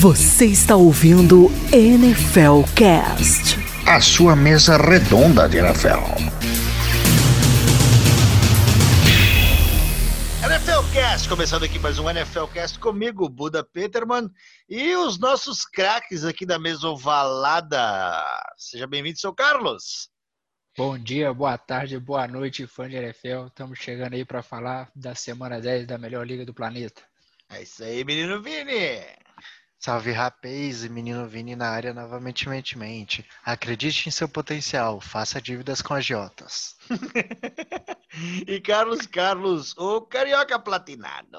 Você está ouvindo NFL Cast. A sua mesa redonda de NFL. NFL Cast, começando aqui mais um NFL Cast comigo, Buda Peterman, e os nossos craques aqui da mesa ovalada. Seja bem-vindo, seu Carlos. Bom dia, boa tarde, boa noite, fã de NFL. Estamos chegando aí para falar da semana 10 da melhor liga do planeta. É isso aí, menino Vini. Salve rapaz e menino Vini na área novamente. mente. Acredite em seu potencial, faça dívidas com agiotas. e Carlos Carlos, o carioca platinado.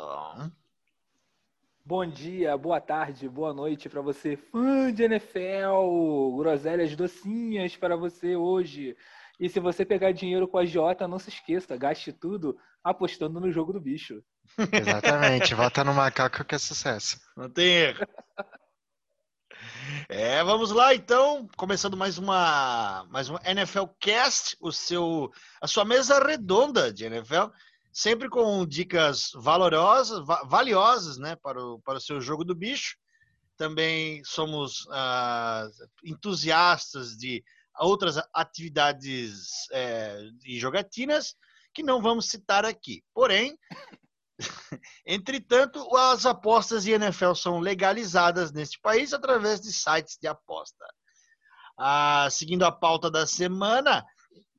Bom dia, boa tarde, boa noite para você, fã de NFL. Groselhas docinhas para você hoje. E se você pegar dinheiro com a Jota, não se esqueça, gaste tudo apostando no jogo do bicho. Exatamente, vota no macaco que é sucesso. Não tem erro. É, vamos lá então, começando mais uma mais um NFL Cast, o seu a sua mesa redonda de NFL, sempre com dicas valorosas, valiosas, né, para o, para o seu jogo do bicho. Também somos uh, entusiastas de outras atividades é, e jogatinas que não vamos citar aqui. Porém, Entretanto, as apostas de NFL são legalizadas neste país através de sites de aposta. Ah, seguindo a pauta da semana,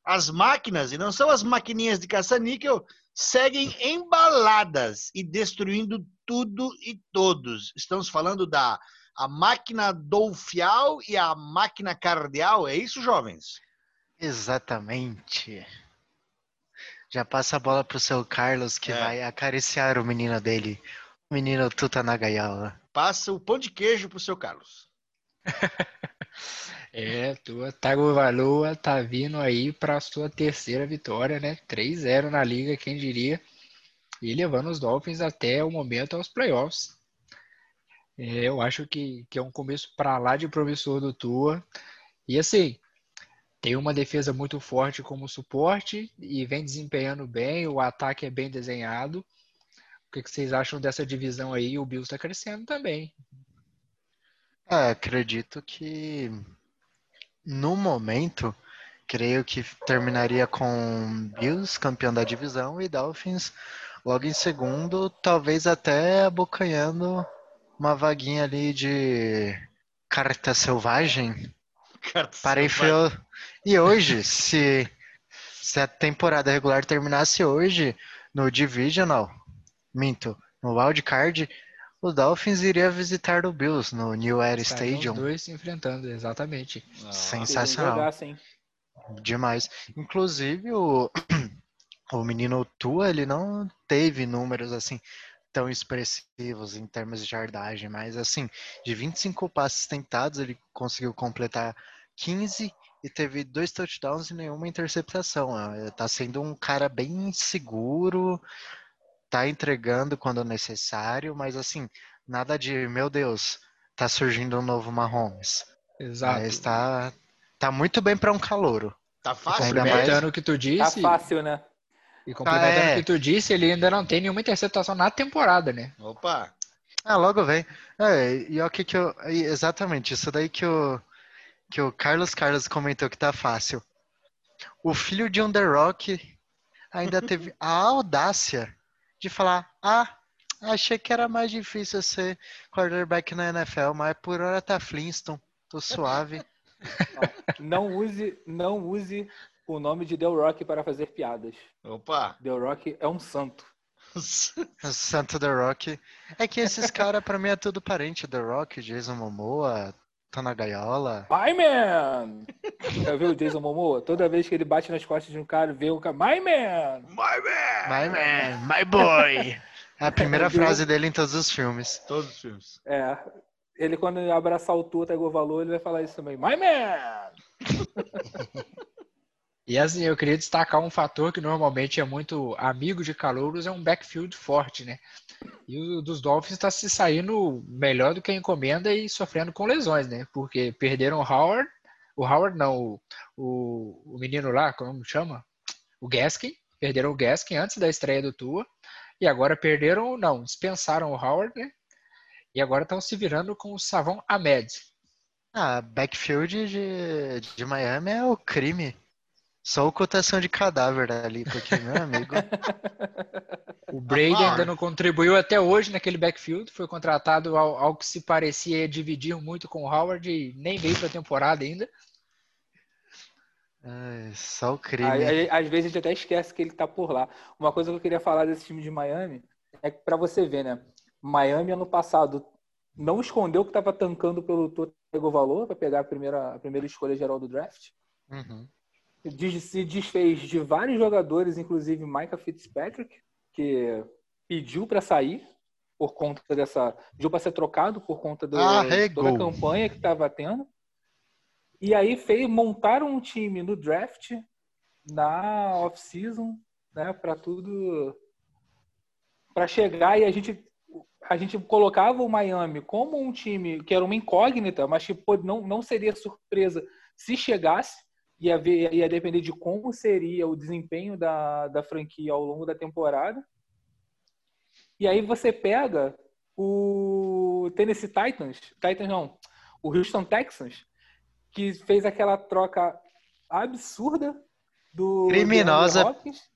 as máquinas, e não são as maquininhas de caça-níquel, seguem embaladas e destruindo tudo e todos. Estamos falando da a máquina dolfial e a máquina cardial, é isso, jovens? Exatamente. Já passa a bola pro seu Carlos, que é. vai acariciar o menino dele. O menino tuta na gaiola. Passa o pão de queijo pro seu Carlos. é, tua Tagovailoa tá vindo aí para sua terceira vitória, né? 3-0 na liga, quem diria. E levando os Dolphins até o momento aos playoffs. É, eu acho que, que é um começo para lá de promissor do Tua. E assim, tem uma defesa muito forte como suporte e vem desempenhando bem, o ataque é bem desenhado. O que, vocês acham dessa divisão aí? O Bills está crescendo também. É, acredito que no momento, creio que terminaria com Bills campeão da divisão e Dolphins logo em segundo, talvez até abocanhando uma vaguinha ali de carta selvagem Parei frio. E hoje, se, se a temporada regular terminasse hoje, no Divisional, minto, no Wildcard, o Dolphins iria visitar o Bills no New Era Stadium. Os dois se enfrentando, exatamente. Ah, Sensacional. Jogar, Demais. Inclusive, o, o menino Tua, ele não teve números assim tão expressivos em termos de jardagem, mas assim, de 25 passes tentados, ele conseguiu completar 15 e teve dois touchdowns e nenhuma interceptação. Tá sendo um cara bem seguro, tá entregando quando necessário, mas assim, nada de, meu Deus, tá surgindo um novo Mahomes. Exato. Mas tá, tá muito bem para um calouro. Tá fácil, Complementando o que tu disse. Tá fácil, né? E complementando ah, é. o que tu disse, ele ainda não tem nenhuma interceptação na temporada, né? Opa! Ah, logo vem. É, e o que que eu. Exatamente, isso daí que o, que o Carlos Carlos comentou que tá fácil. O filho de um The Rock ainda teve a audácia de falar: Ah, achei que era mais difícil ser quarterback na NFL, mas por hora tá Flintstone, tô suave. Não use, não use o nome de The Rock para fazer piadas. Opa! The Rock é um santo. Santo The Rock. É que esses caras, pra mim, é tudo parente. The Rock, Jason Momoa, tá na gaiola. My man! Já viu o Jason Momoa? Toda vez que ele bate nas costas de um cara, vê um cara, My man! My man! My man! My boy! É a primeira frase dele em todos os filmes. Todos os filmes. É. Ele, quando abraçar o Tua, o valor, ele vai falar isso também. My man! E assim, eu queria destacar um fator que normalmente é muito amigo de calouros, é um backfield forte, né? E o dos Dolphins está se saindo melhor do que a encomenda e sofrendo com lesões, né? Porque perderam o Howard, o Howard não, o, o, menino lá, como chama? O Gaskin, perderam o Gaskin antes da estreia do Tua, e agora perderam, não, dispensaram o Howard, né? E agora estão se virando com o Savon Ahmed. Ah, backfield de, de Miami é o crime. Só ocultação de cadáver ali, porque, meu amigo. O Brady Ah, ainda não contribuiu até hoje naquele backfield. Foi contratado ao, ao que se parecia dividir muito com o Howard e nem veio para a temporada ainda. ai, só o crime. Aí, às vezes a gente até esquece que ele tá por lá. Uma coisa que eu queria falar desse time de Miami é que pra você ver, né? Miami ano passado não escondeu que estava tancando pelo Totego Valor para pegar a primeira, a primeira escolha geral do draft. Uhum. Se desfez de vários jogadores, inclusive Micah Fitzpatrick, que pediu para sair por conta dessa. pediu para ser trocado por conta do, Arregou. toda a campanha que estava tendo. E aí fez, montaram um time no draft, na off-season, né, para tudo. para chegar e a gente. A gente colocava o Miami como um time que era uma incógnita, mas que pô, não, não seria surpresa se chegasse ia, ver, ia depender de como seria o desempenho da, da franquia ao longo da temporada. E aí você pega o Tennessee Titans, Titans não, o Houston Texans, que fez aquela troca absurda do Criminosa. Hopkins.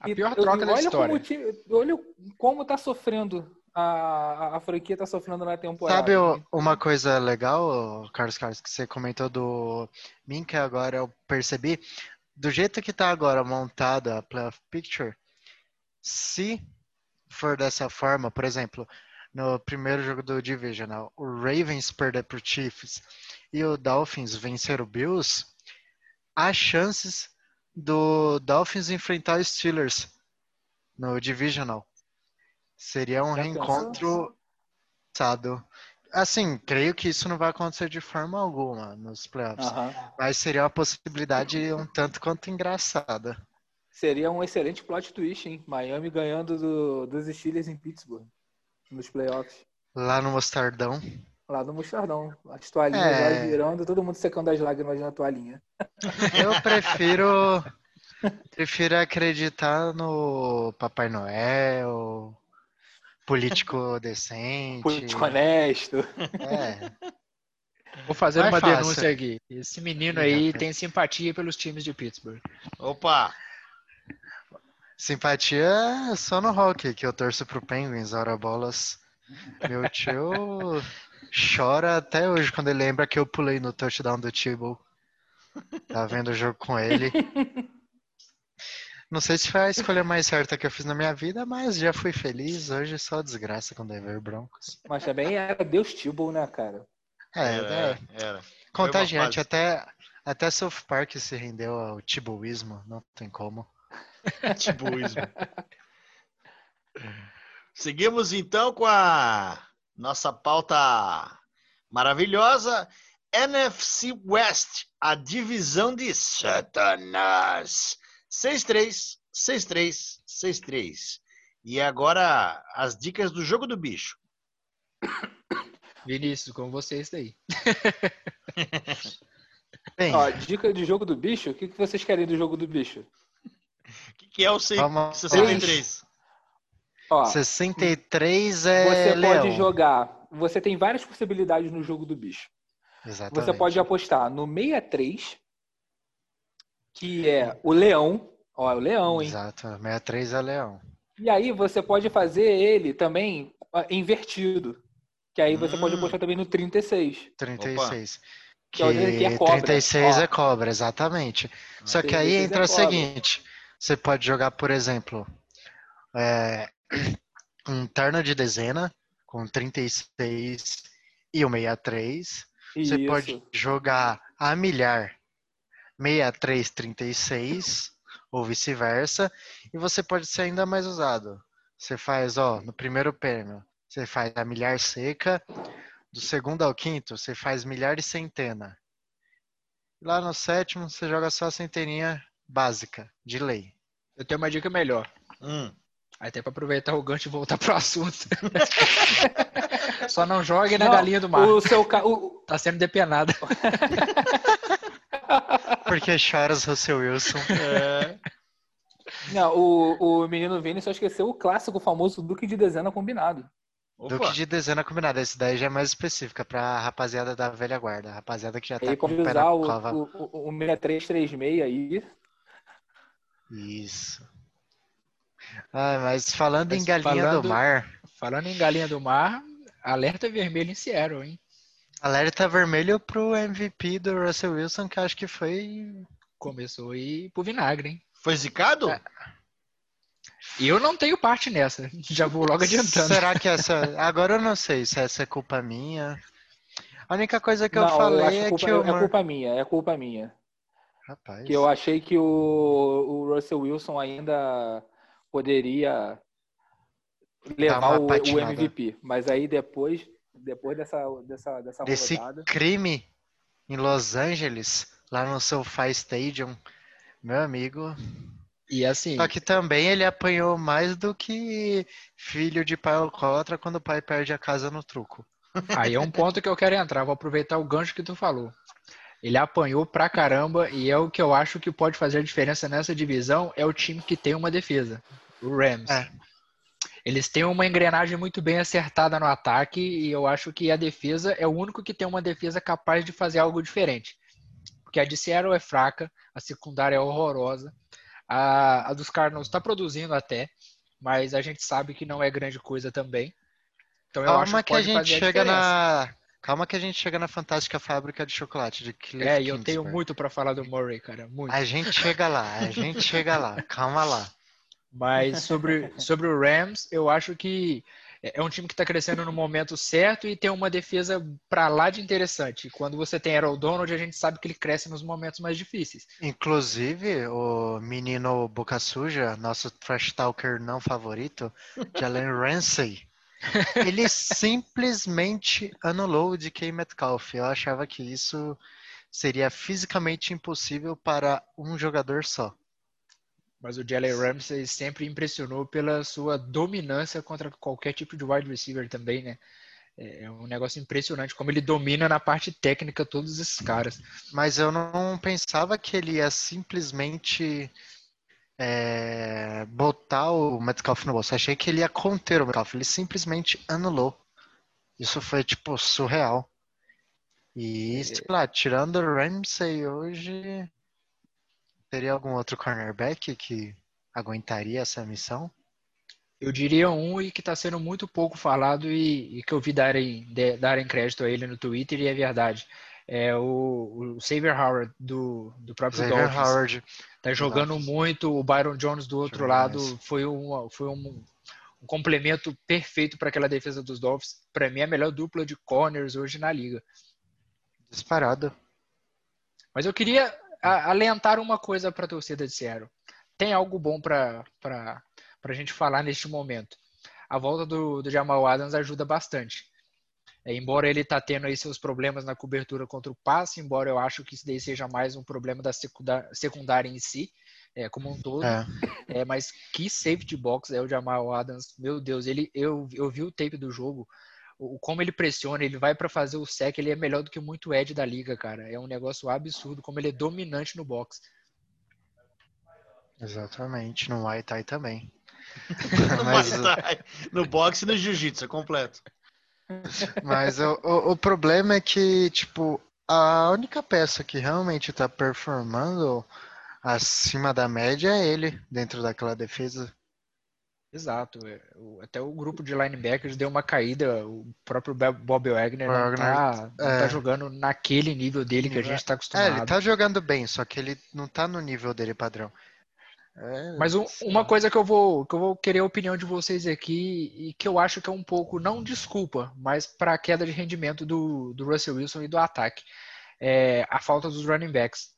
A pior eu- troca da olha história. Como time, olha como tá sofrendo a, a, franquia tá sofrendo na temporada. Sabe o- uma coisa legal, Carlos Carlos, que você comentou do que agora eu percebi? Do jeito que tá agora montada a playoff picture, se for dessa forma, por exemplo, no primeiro jogo do Divisional, o Ravens perder pro Chiefs e o Dolphins vencer o Bills, há chances do Dolphins enfrentar os Steelers no Divisional. Seria um Já reencontro passado. Assim, creio que isso não vai acontecer de forma alguma nos playoffs, Aham. mas seria uma possibilidade um tanto quanto engraçada. Seria um excelente plot twist, hein? Miami ganhando do- dos Steelers em Pittsburgh nos playoffs. Lá no Mostardão. Lá no Mostardão. As toalhinhas É. lá girando, todo mundo secando as lágrimas na toalhinha. Eu prefiro prefiro acreditar no Papai Noel, político decente. Político honesto. É, Vou fazer Mais uma fácil. denúncia aqui. Esse menino aí tem simpatia pelos times de Pittsburgh. Opa! simpatia é só no hockey, que eu torço pro Penguins, ora bolas. Meu tio chora até hoje quando ele lembra que eu pulei no touchdown do Tebow. Tá vendo o jogo com ele. Não sei se foi a escolha mais certa que eu fiz na minha vida, mas já fui feliz. Hoje só desgraça com o Denver Broncos. Mas também era Deus Tibble, né, cara? É, é Era, era. contagiante. Até, até South Park se rendeu ao Tebowismo, não tem como. Tibuísmo. Seguimos então com a nossa pauta maravilhosa. NFC West, a divisão de Satanás. 6-3, 6-3, 6-3. E agora as dicas do jogo do bicho. Vinícius, com vocês daí. Bem, Ó, dica de jogo do bicho, o que, que vocês querem do jogo do bicho? O que, que é o 6, Vamos- 63? Ó, 63 é você Leão. pode jogar. Você tem várias possibilidades no jogo do bicho. Exatamente. Você pode apostar no 63, que é o leão. Ó, é o leão, hein? Exato, 63 é Leão. E aí você pode fazer ele também ah, invertido. Que aí você pode Hum. apostar também no 36. 36. Que é o que é cobra. 36 Ó. é cobra, exatamente. Só que aí 36 é entra o cobra. seguinte: você pode jogar, por exemplo, é, um terno de dezena com 36 e o 63. Você Isso. pode jogar a milhar 63, 36 ou vice-versa. E você pode ser ainda mais usado. Você faz, ó, no primeiro prêmio, você faz a milhar seca. Do segundo ao quinto, você faz milhar e centena. Lá no sétimo, você joga só a centeninha básica, de lei. Eu tenho uma dica melhor. Hum. Até para aproveitar o gancho e voltar pro assunto. Só não jogue na Não, galinha do mar. O seu ca... o- Tá sendo depenada. Porque choras, Russell Wilson. É, Não, o, o menino Vini só esqueceu o clássico famoso Duque de Dezena combinado. Opa. Duque de dezena combinada. Esse daí já é mais específica pra rapaziada da velha guarda. Rapaziada que já tá Aí com o pé na o, cova. o, o, o 6336 aí. Isso. Ah, mas falando Mas em galinha falando- do mar, Falando em galinha do mar, alerta vermelho em Seattle, hein? Alerta vermelho pro MVP do Russell Wilson, que eu acho que foi. Começou a ir pro vinagre, hein? Foi zicado? É. E eu não tenho parte nessa. Já vou logo adiantando. Será que essa. Agora eu não sei se essa é culpa minha. A única coisa que eu não, eu falei acho é culpa, que o é culpa minha, é culpa minha. Rapaz. Que eu achei que o, o Russell Wilson ainda poderia levar o, o. MVP. Mas aí depois, depois dessa, dessa, dessa Desse rodada. crime em Los Angeles, lá no SoFi Stadium, meu amigo. E assim, Só que também ele apanhou mais do que filho de pai alcoólatra quando o pai perde a casa no truco. aí é um ponto que eu quero entrar. Vou aproveitar o gancho que tu falou. Ele apanhou pra caramba e é o que eu acho que pode fazer a diferença nessa divisão é o time que tem uma defesa, o Rams. É. Eles têm uma engrenagem muito bem acertada no ataque e eu acho que a defesa é o único que tem uma defesa capaz de fazer algo diferente. Porque a de Seattle é fraca, a secundária é horrorosa, a, a dos Cardinals está produzindo até, mas a gente sabe que não é grande coisa também. Então eu acho Calma que que a gente fazer a chega diferença. na. Calma que a gente chega na fantástica fábrica de chocolate de Cliff É, e eu tenho muito pra falar do Murray, cara, muito. A gente chega lá, a gente chega lá. Calma lá. Mas sobre, sobre o Rams, eu acho que é um time que está crescendo no momento certo e tem uma defesa para lá de interessante. Quando você tem Aaron Donald, a gente sabe que ele cresce nos momentos mais difíceis. Inclusive, o menino Boca Suja, nosso trash talker não favorito, Jalen Ramsey, ele simplesmente anulou o DK Metcalf. Eu achava que isso seria fisicamente impossível para um jogador só. Mas o Jalen Ramsey sempre impressionou pela sua dominância contra qualquer tipo de wide receiver também, né? É um negócio impressionante como ele domina na parte técnica todos esses caras. Mas eu não pensava que ele ia simplesmente é, botar o Metcalf no bolso. Achei que ele ia conter o Metcalf. Ele simplesmente anulou. Isso foi, tipo, surreal. E, sei lá, tirando o Ramsey hoje, teria algum outro cornerback que aguentaria essa missão? Eu diria um e que está sendo muito pouco falado e, e que eu vi darem, de- darem crédito a ele no Twitter e é verdade. É o, o Xavier Howard do, do próprio Xavier Dolphins. Howard. Tá jogando Dolphins. muito. O Byron Jones do outro lado foi um, foi um, um complemento perfeito para aquela defesa dos Dolphins. Para mim, é a melhor dupla de corners hoje na liga. Disparado. Mas eu queria a- alentar uma coisa para a torcida de Seattle. Tem algo bom para a gente falar neste momento. A volta do, do Jamal Adams ajuda bastante. É, embora ele tá tendo aí seus problemas na cobertura contra o passe, embora eu acho que isso daí seja mais um problema da secundária em si, é, como um todo. É. É, mas que safety box é o Jamal Adams. Meu Deus, ele, eu, eu vi o tape do jogo, o, como ele pressiona, ele vai para fazer o sec, ele é melhor do que muito Ed da liga, cara. É um negócio absurdo, como ele é dominante no box. Exatamente. No Muay Thai também. No, Mas- Muay Thai, no boxe e no jiu-jitsu, é completo. Mas o, o, o problema é que, tipo, a única peça que realmente tá performando acima da média é ele dentro daquela defesa. Exato. é, Até o grupo de linebackers deu uma caída. O próprio Bob Wagner não, tá, não é. tá jogando naquele nível dele que a gente tá É, acostumado. ele tá jogando bem, só que ele não tá no nível dele padrão. É, Mas um- uma coisa que eu vou que eu vou querer a opinião de vocês aqui e que eu acho que é um pouco não desculpa, mas para a queda de rendimento do, do Russell Wilson e do ataque, é a falta dos running backs.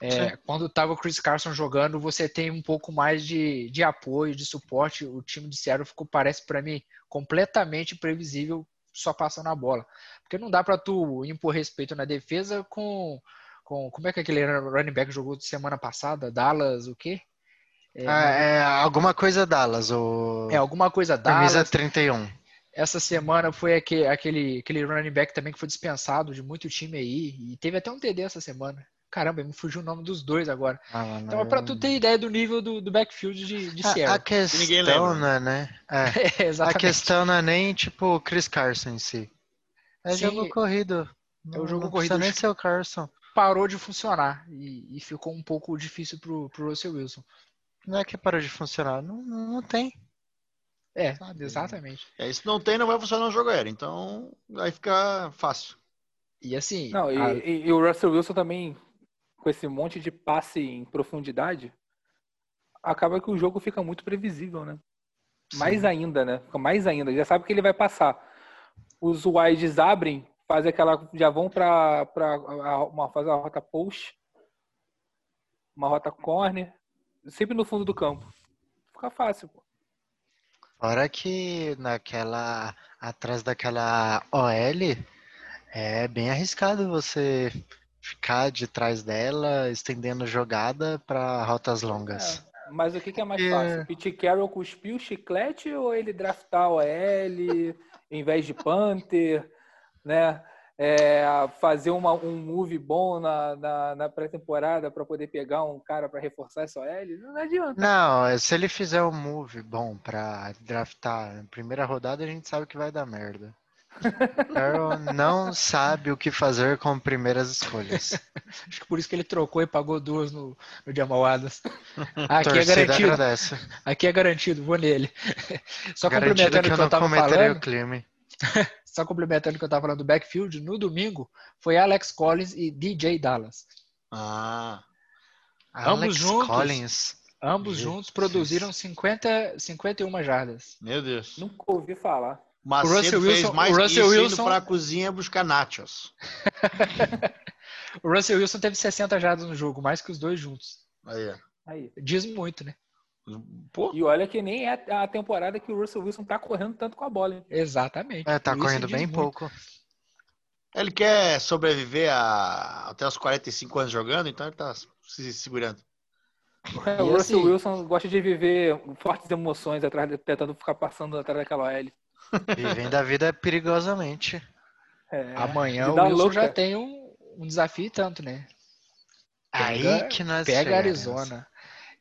É, quando estava o Chris Carson jogando, você tem um pouco mais de, de apoio, de suporte. O time de Seattle ficou, parece para mim, completamente previsível só passando a bola. Porque não dá para tu impor respeito na defesa com, com. Como é que aquele running back jogou semana passada? Dallas, o quê? É, Ah, é alguma coisa Dallas, o é alguma coisa camisa Dallas. 31. Essa semana foi aquele, aquele, aquele running back também que foi dispensado de muito time aí. E teve até um TD essa semana. Caramba, me fugiu o nome dos dois agora. Ah, Então, é pra tu ter ideia do nível do, do backfield de, de a, a Seattle. ninguém questão, lembra. não é, né? É, É, a questão não é nem, tipo, o Chris Carson em si. É Sim, jogo corrido. é o jogo não corrido. nem ser o Carson. Parou de funcionar e, e ficou um pouco difícil pro, pro Russell Wilson. Não é que parou de funcionar. Não, não não tem. É, Sabe? exatamente. É, se não tem, não vai funcionar no jogo aéreo. Então, vai ficar fácil. E assim, Não, e, a- e- e o Russell Wilson também, com esse monte de passe em profundidade, acaba que o jogo fica muito previsível, né? Mais ainda, né? Fica mais ainda. Já sabe que ele vai passar. Os wides abrem, fazem aquela. Já vão para uma, fazer uma rota post, uma rota corner, sempre no fundo do campo. Fica fácil, pô. Fora que naquela. Atrás daquela OL é bem arriscado você ficar de trás dela, estendendo jogada para rotas longas. É, mas o que, que é mais É. fácil? Pete Carroll cuspir o chiclete ou ele draftar o L em vez de Panther, né? É, fazer uma- um move bom na, na, na pré-temporada para poder pegar um cara para reforçar essa OL? Não adianta. Não, se ele fizer um move bom pra draftar na primeira rodada, a gente sabe que vai dar merda. Carroll não sabe o que fazer com primeiras escolhas. acho que por isso que ele trocou e pagou duas no, no Jamal Adams. Aqui é Torcida garantido. agradece. Aqui é garantido, vou nele. Só Garantido complementando que o eu que eu tava falando, o crime. só complementando o que eu tava falando do backfield, no domingo foi Alex Collins e DJ Dallas. Ah, Ambos Alex juntos? Collins. Ambos Jesus. juntos produziram 50, 51 jardas. meu Deus. Nunca ouvi falar. Mas O Russell sempre fez Wilson- mais o Russell isso Wilson- indo pra cozinha buscar nachos. O Russell Wilson teve 60 jardas no jogo, mais que os dois juntos. Aí. Aí. Diz muito, né? Pô, E olha que nem é a temporada que o Russell Wilson tá correndo tanto com a bola. hein? Exatamente. É, tá correndo bem muito. pouco. ele quer sobreviver a... até os 45 anos jogando, então ele tá se segurando. É, o Russell assim- Wilson gosta de viver fortes emoções atrás, de- tentando ficar passando atrás daquela L. Vivendo a vida perigosamente. É, Amanhã o Wilson louca. já tem um, um desafio e tanto, né? Aí Pega- que nós Pega chegamos. Arizona.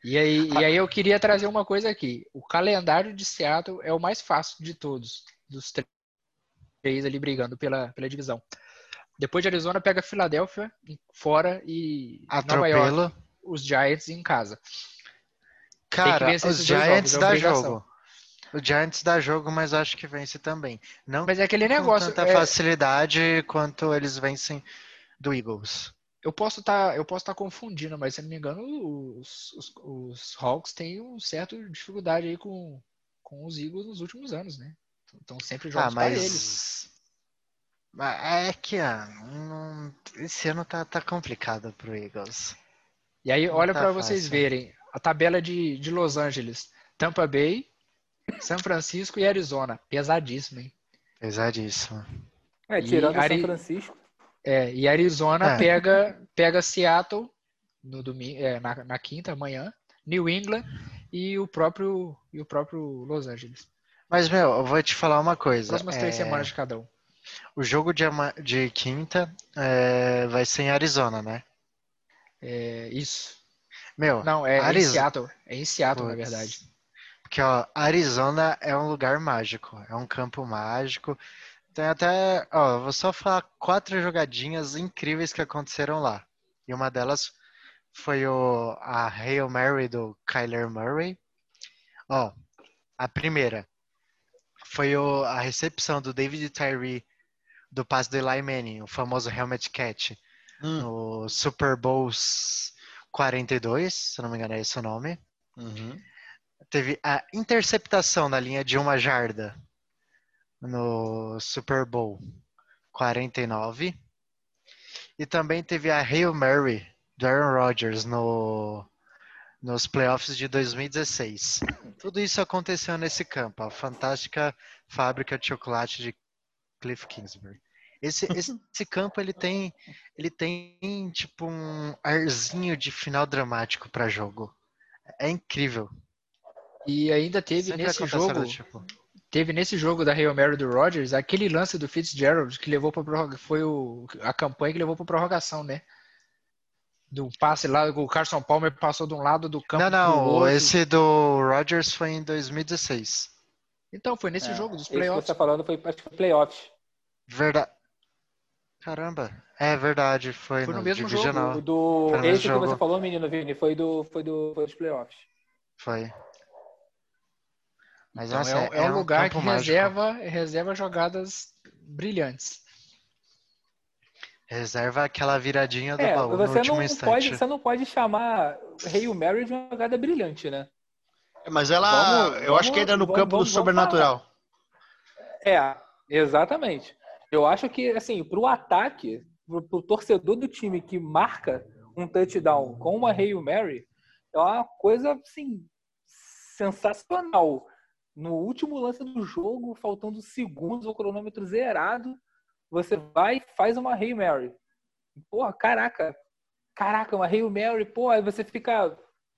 E aí, e aí eu queria trazer uma coisa aqui. O calendário de Seattle é o mais fácil de todos, dos três ali brigando pela, pela divisão. Depois de Arizona, pega Filadélfia fora e Nova York, os Giants em casa. Cara, os Giants jogos, é dá jogo. O Giants dá jogo, mas acho que vence também. Não Mas é aquele com negócio. tanta é, facilidade quanto eles vencem do Eagles. eu posso estar eu posso estar confundindo, mas se não me engano, os, os, os Hawks têm um certo dificuldade aí com, com os Eagles nos últimos anos, né? Então sempre Ah, jogos para eles. mas. Mas É que ah, não- esse ano tá, tá complicado pro Eagles. E aí, Não olha tá para vocês verem a tabela de, de Los Angeles, Tampa Bay, São Francisco e Arizona. Pesadíssimo, hein? Pesadíssimo. É, E tirando Ari- São Francisco. É, e Arizona É. pega, pega Seattle no domingo, é, na, na quinta amanhã, New England e o próprio e o próprio Los Angeles. Mas, meu, eu vou te falar uma coisa. Próximas três é, semanas de cada um. O jogo de, de quinta é, vai ser em Arizona, né? É, isso. Meu, Não, é, em Seattle. É em Seattle, na Putz. verdade. Porque, ó, Arizona é um lugar mágico, é um campo mágico. Tem até, ó, vou só falar quatro jogadinhas incríveis que aconteceram lá. E uma delas foi o, a Hail Mary do Kyler Murray. Ó, a primeira foi o, a recepção do David Tyree do passe do Eli Manning, o famoso helmet catch, Hum. no Super Bowl 42, se não me engano é esse o nome Uhum. Teve a interceptação na linha de uma jarda no Super Bowl 49 e também teve a Hail Mary do Aaron Rodgers no nos playoffs de 2016. Tudo isso aconteceu nesse campo, a fantástica fábrica de chocolate de Cliff Kingsbury. Esse, esse, esse campo ele tem ele tem tipo um arzinho de final dramático para jogo. É incrível. E ainda teve Sempre nesse jogo, tipo. teve nesse jogo da Hail Mary do Rodgers, aquele lance do Fitzgerald que levou para foi o, a campanha que levou para prorrogação, né? Do passe lá, o Carson Palmer passou de um lado do campo Não, pro não, outro. esse do Rodgers foi em 2016. Então, foi nesse É, jogo dos Esse que playoffs. você tá falando foi, acho que foi playoffs. Verdade. Caramba, é verdade, foi, Foi no no, mesmo jogo, divisional. O do, Foi no esse que jogo. você falou, menino Vini, foi, do, foi, do, foi dos playoffs. Foi. Mas Então, nossa, é, um- é um lugar que mágico. reserva, reserva jogadas brilhantes. Reserva aquela viradinha do É, baú no você último não, instante. pode, você não pode chamar Hail Mary de uma jogada brilhante, né? Mas ela, Vamos- eu acho que ainda é no vamos- campo vamos- do vamos sobrenatural. É, exatamente. Eu acho que, assim, pro ataque, pro, pro torcedor do time que marca um touchdown com uma Hail Mary, é uma coisa, assim, sensacional. No último lance do jogo, faltando segundos, o cronômetro zerado, você vai e faz uma Hail Mary. Porra, caraca. Caraca, uma Hail Mary, pô, aí você fica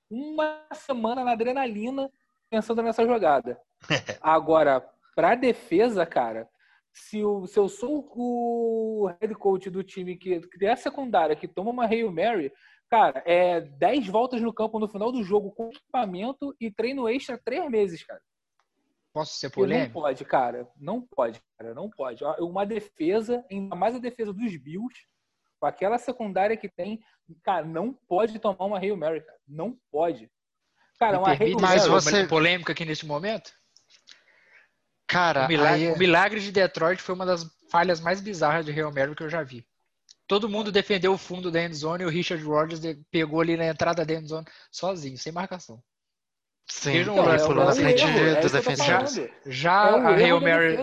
uma semana na adrenalina pensando nessa jogada. Agora, pra defesa, cara, se, o, se eu sou o head coach do time que, que é a secundária que toma uma Hail Mary, cara, é 10 voltas no campo no final do jogo com equipamento e treino extra três meses, cara. Posso ser Porque não polêmico? pode, cara. Não pode, cara. Não pode. Uma defesa, ainda mais a defesa dos Bills, com aquela secundária que tem, cara, não pode tomar uma Hail Mary, cara. Não pode. Cara, Me uma permite Hail Mas você- polêmica aqui neste momento? Cara, O milagre, aí- o milagre de Detroit foi uma das falhas mais bizarras de Real Mary que eu já vi. Todo mundo defendeu o fundo da endzone e o Richard Rodgers pegou ali na entrada da endzone sozinho, sem marcação. Sim, Vejam ele lá, é, pulou é na frente erro, é do isso que eu tô defensor. falando. Já É um a Hail Mary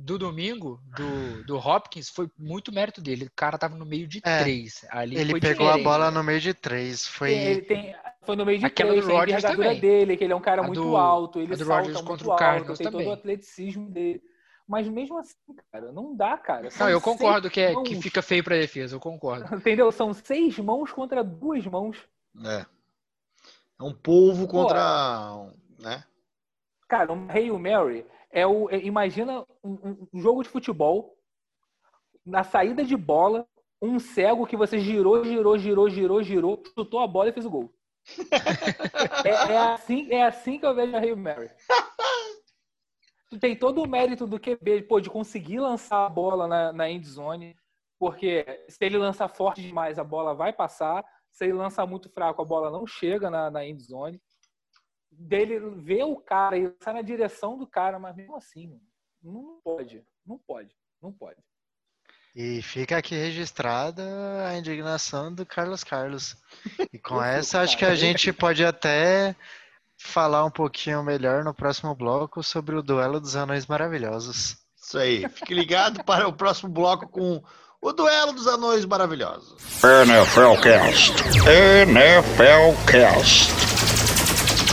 do domingo, do, do Hopkins, foi muito mérito dele. O cara tava no meio de É, três. Ali Ele foi pegou a diferente. bola no meio de três. Foi. Ele tem, foi no meio de Aquela três, do a envergadura também. dele, que ele é um cara A muito do- alto, a ele do salta Rodgers muito contra o alto, Cardinals tem todo também. o atleticismo dele. Mas mesmo assim, cara, não dá, cara. Não, São eu concordo que, é, que fica feio pra defesa, eu concordo. Entendeu? São seis mãos contra duas mãos. É. É um polvo contra. Né? Cara, um Hail Mary é o. é- imagina um, um- um jogo de futebol, na saída de bola, um cego que você girou, girou, girou, girou, girou, chutou a bola e fez o gol. é, é assim, é assim que eu vejo a Hail Mary. Tu tem todo o mérito do QB, pô, de conseguir lançar a bola na, na end zone, porque se ele lançar forte demais, a bola vai passar. Se ele lançar muito fraco, a bola não chega na, na end zone dele ver o cara e lançar na direção do cara, mas mesmo assim, mano, não pode, não pode, não pode. E fica aqui registrada a indignação do Carlos Carlos. E com essa, acho que a gente pode até falar um pouquinho melhor no próximo bloco sobre o duelo dos anões maravilhosos. Isso aí. Fique ligado para o próximo bloco com o duelo dos anões maravilhosos. NFL Cast. NFL Cast.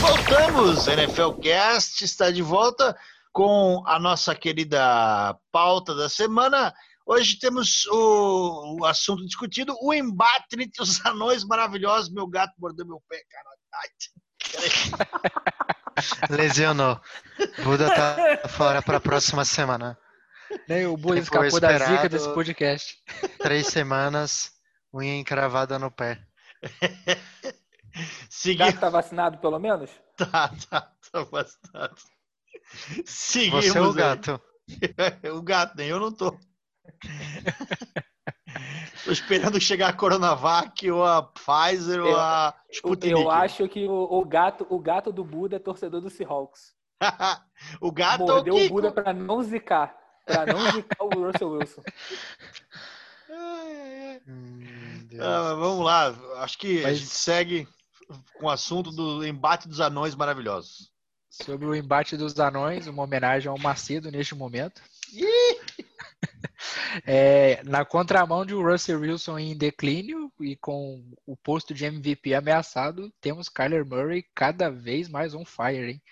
Voltamos, NFL Cast está de volta com a nossa querida pauta da semana. Hoje temos o, o assunto discutido, o embate entre os anões maravilhosos. Meu gato mordeu meu pé, cara. Ai, Lesionou. Buda tá fora para a próxima semana. Nem o Buda Ficou escapou da zica desse podcast. Três semanas, unha encravada no pé. Seguimos. Gato tá vacinado pelo menos? Tá, tá, tá bastante. Seguimos. Você é o aí. gato. o gato, nem eu não tô. Tô esperando chegar a Coronavac ou a Pfizer ou a Sputnik. Eu acho que o, o gato, o gato do Buda é torcedor do Seahawks. o gato é o Mordeu o Kiko. Buda pra não zicar, pra não zicar o Russell Wilson. Hum. Ah, mas vamos lá. Acho que a Mas- gente segue com o assunto do embate dos anões maravilhosos. Sobre o embate dos anões, uma homenagem ao Macedo neste momento. É, na contramão de Russell Wilson em declínio e com o posto de MVP ameaçado, temos Kyler Murray cada vez mais on fire, hein?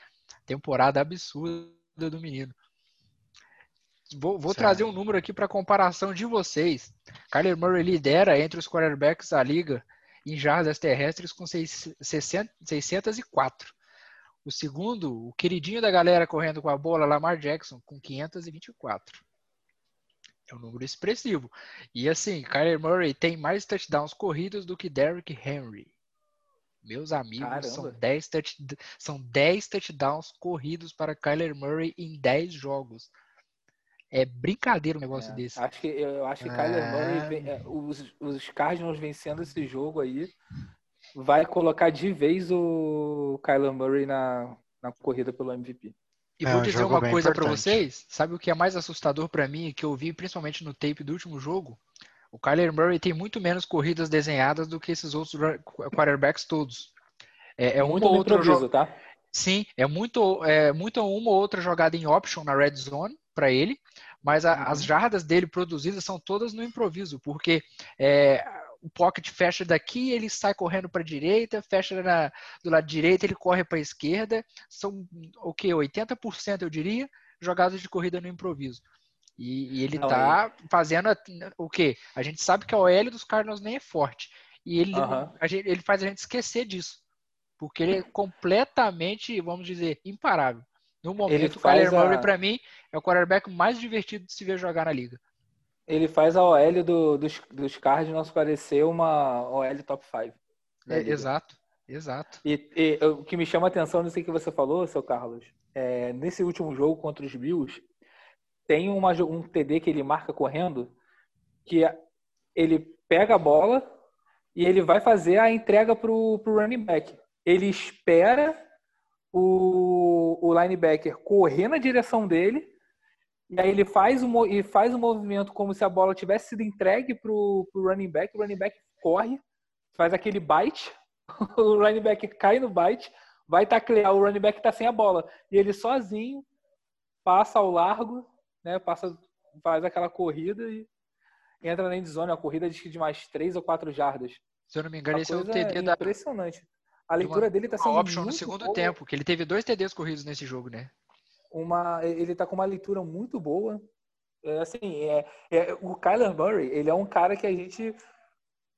Temporada absurda do menino. Vou, vou trazer um número aqui para comparação de vocês. Kyler Murray lidera entre os quarterbacks da liga em jardas terrestres com seis- 60 604. O segundo, o queridinho da galera correndo com a bola, Lamar Jackson, com 524. É um número expressivo. E assim, Kyler Murray tem mais touchdowns corridos do que Derrick Henry. Meus amigos, são Caramba. 10, touch, são 10 touchdowns corridos para Kyler Murray em 10 jogos. É brincadeira um negócio É, desse. Acho que, eu acho que Kyler Murray, é, os, os Cardinals vencendo esse jogo aí, vai colocar de vez o Kyler Murray na, na corrida pelo MVP. E É vou um dizer jogo uma coisa pra importante. vocês. Sabe o que é mais assustador pra mim, que eu vi principalmente no tape do último jogo? O Kyler Murray tem muito menos corridas desenhadas do que esses outros quarterbacks todos. É, é uma Muito ou no outra improviso, jo- tá? Sim, é muito, é muito uma ou outra jogada em option na red zone para ele, mas a- Uhum. as jardas dele produzidas são todas no improviso, porque é, o pocket fecha daqui, ele sai correndo para a direita, fecha na- do lado direito, ele corre para a esquerda. São o que 80% eu diria jogadas de corrida no improviso. E, e ele Não, tá fazendo a- o quê? A gente sabe que a OL dos Cardinals nem é forte. E ele, gente- ele faz a gente esquecer disso. Porque ele é completamente, vamos dizer, imparável. No momento, o Kyler Murray, a- pra mim, é o quarterback mais divertido de se ver jogar na liga. Ele faz a OL do- dos, dos Cardinals parecer uma OL top 5. É, exato, exato. E, e o que me chama a atenção nisso que você falou, seu Carlos, é, nesse último jogo contra os Bills, tem uma um TD que ele marca correndo, que ele pega a bola e ele vai fazer a entrega pro, pro running back. Ele espera o, o linebacker correr na direção dele e aí ele faz o, e faz o movimento como se a bola tivesse sido entregue pro, pro running back, o running back corre, faz aquele bite, o running back cai no bite, vai taclear, o running back tá sem a bola. E ele sozinho passa ao largo, né? Passa, faz aquela corrida e entra na endzone, uma corrida de, mais três ou quatro jardas. Se eu não me engano, esse é o TD da impressionante. A leitura dele tá uma sendo option no muito segundo boa. tempo, que ele teve dois TDs corridos nesse jogo, né? uma ele tá com uma leitura muito boa. É, assim, é, é, o Kyler Murray, ele é um cara que a gente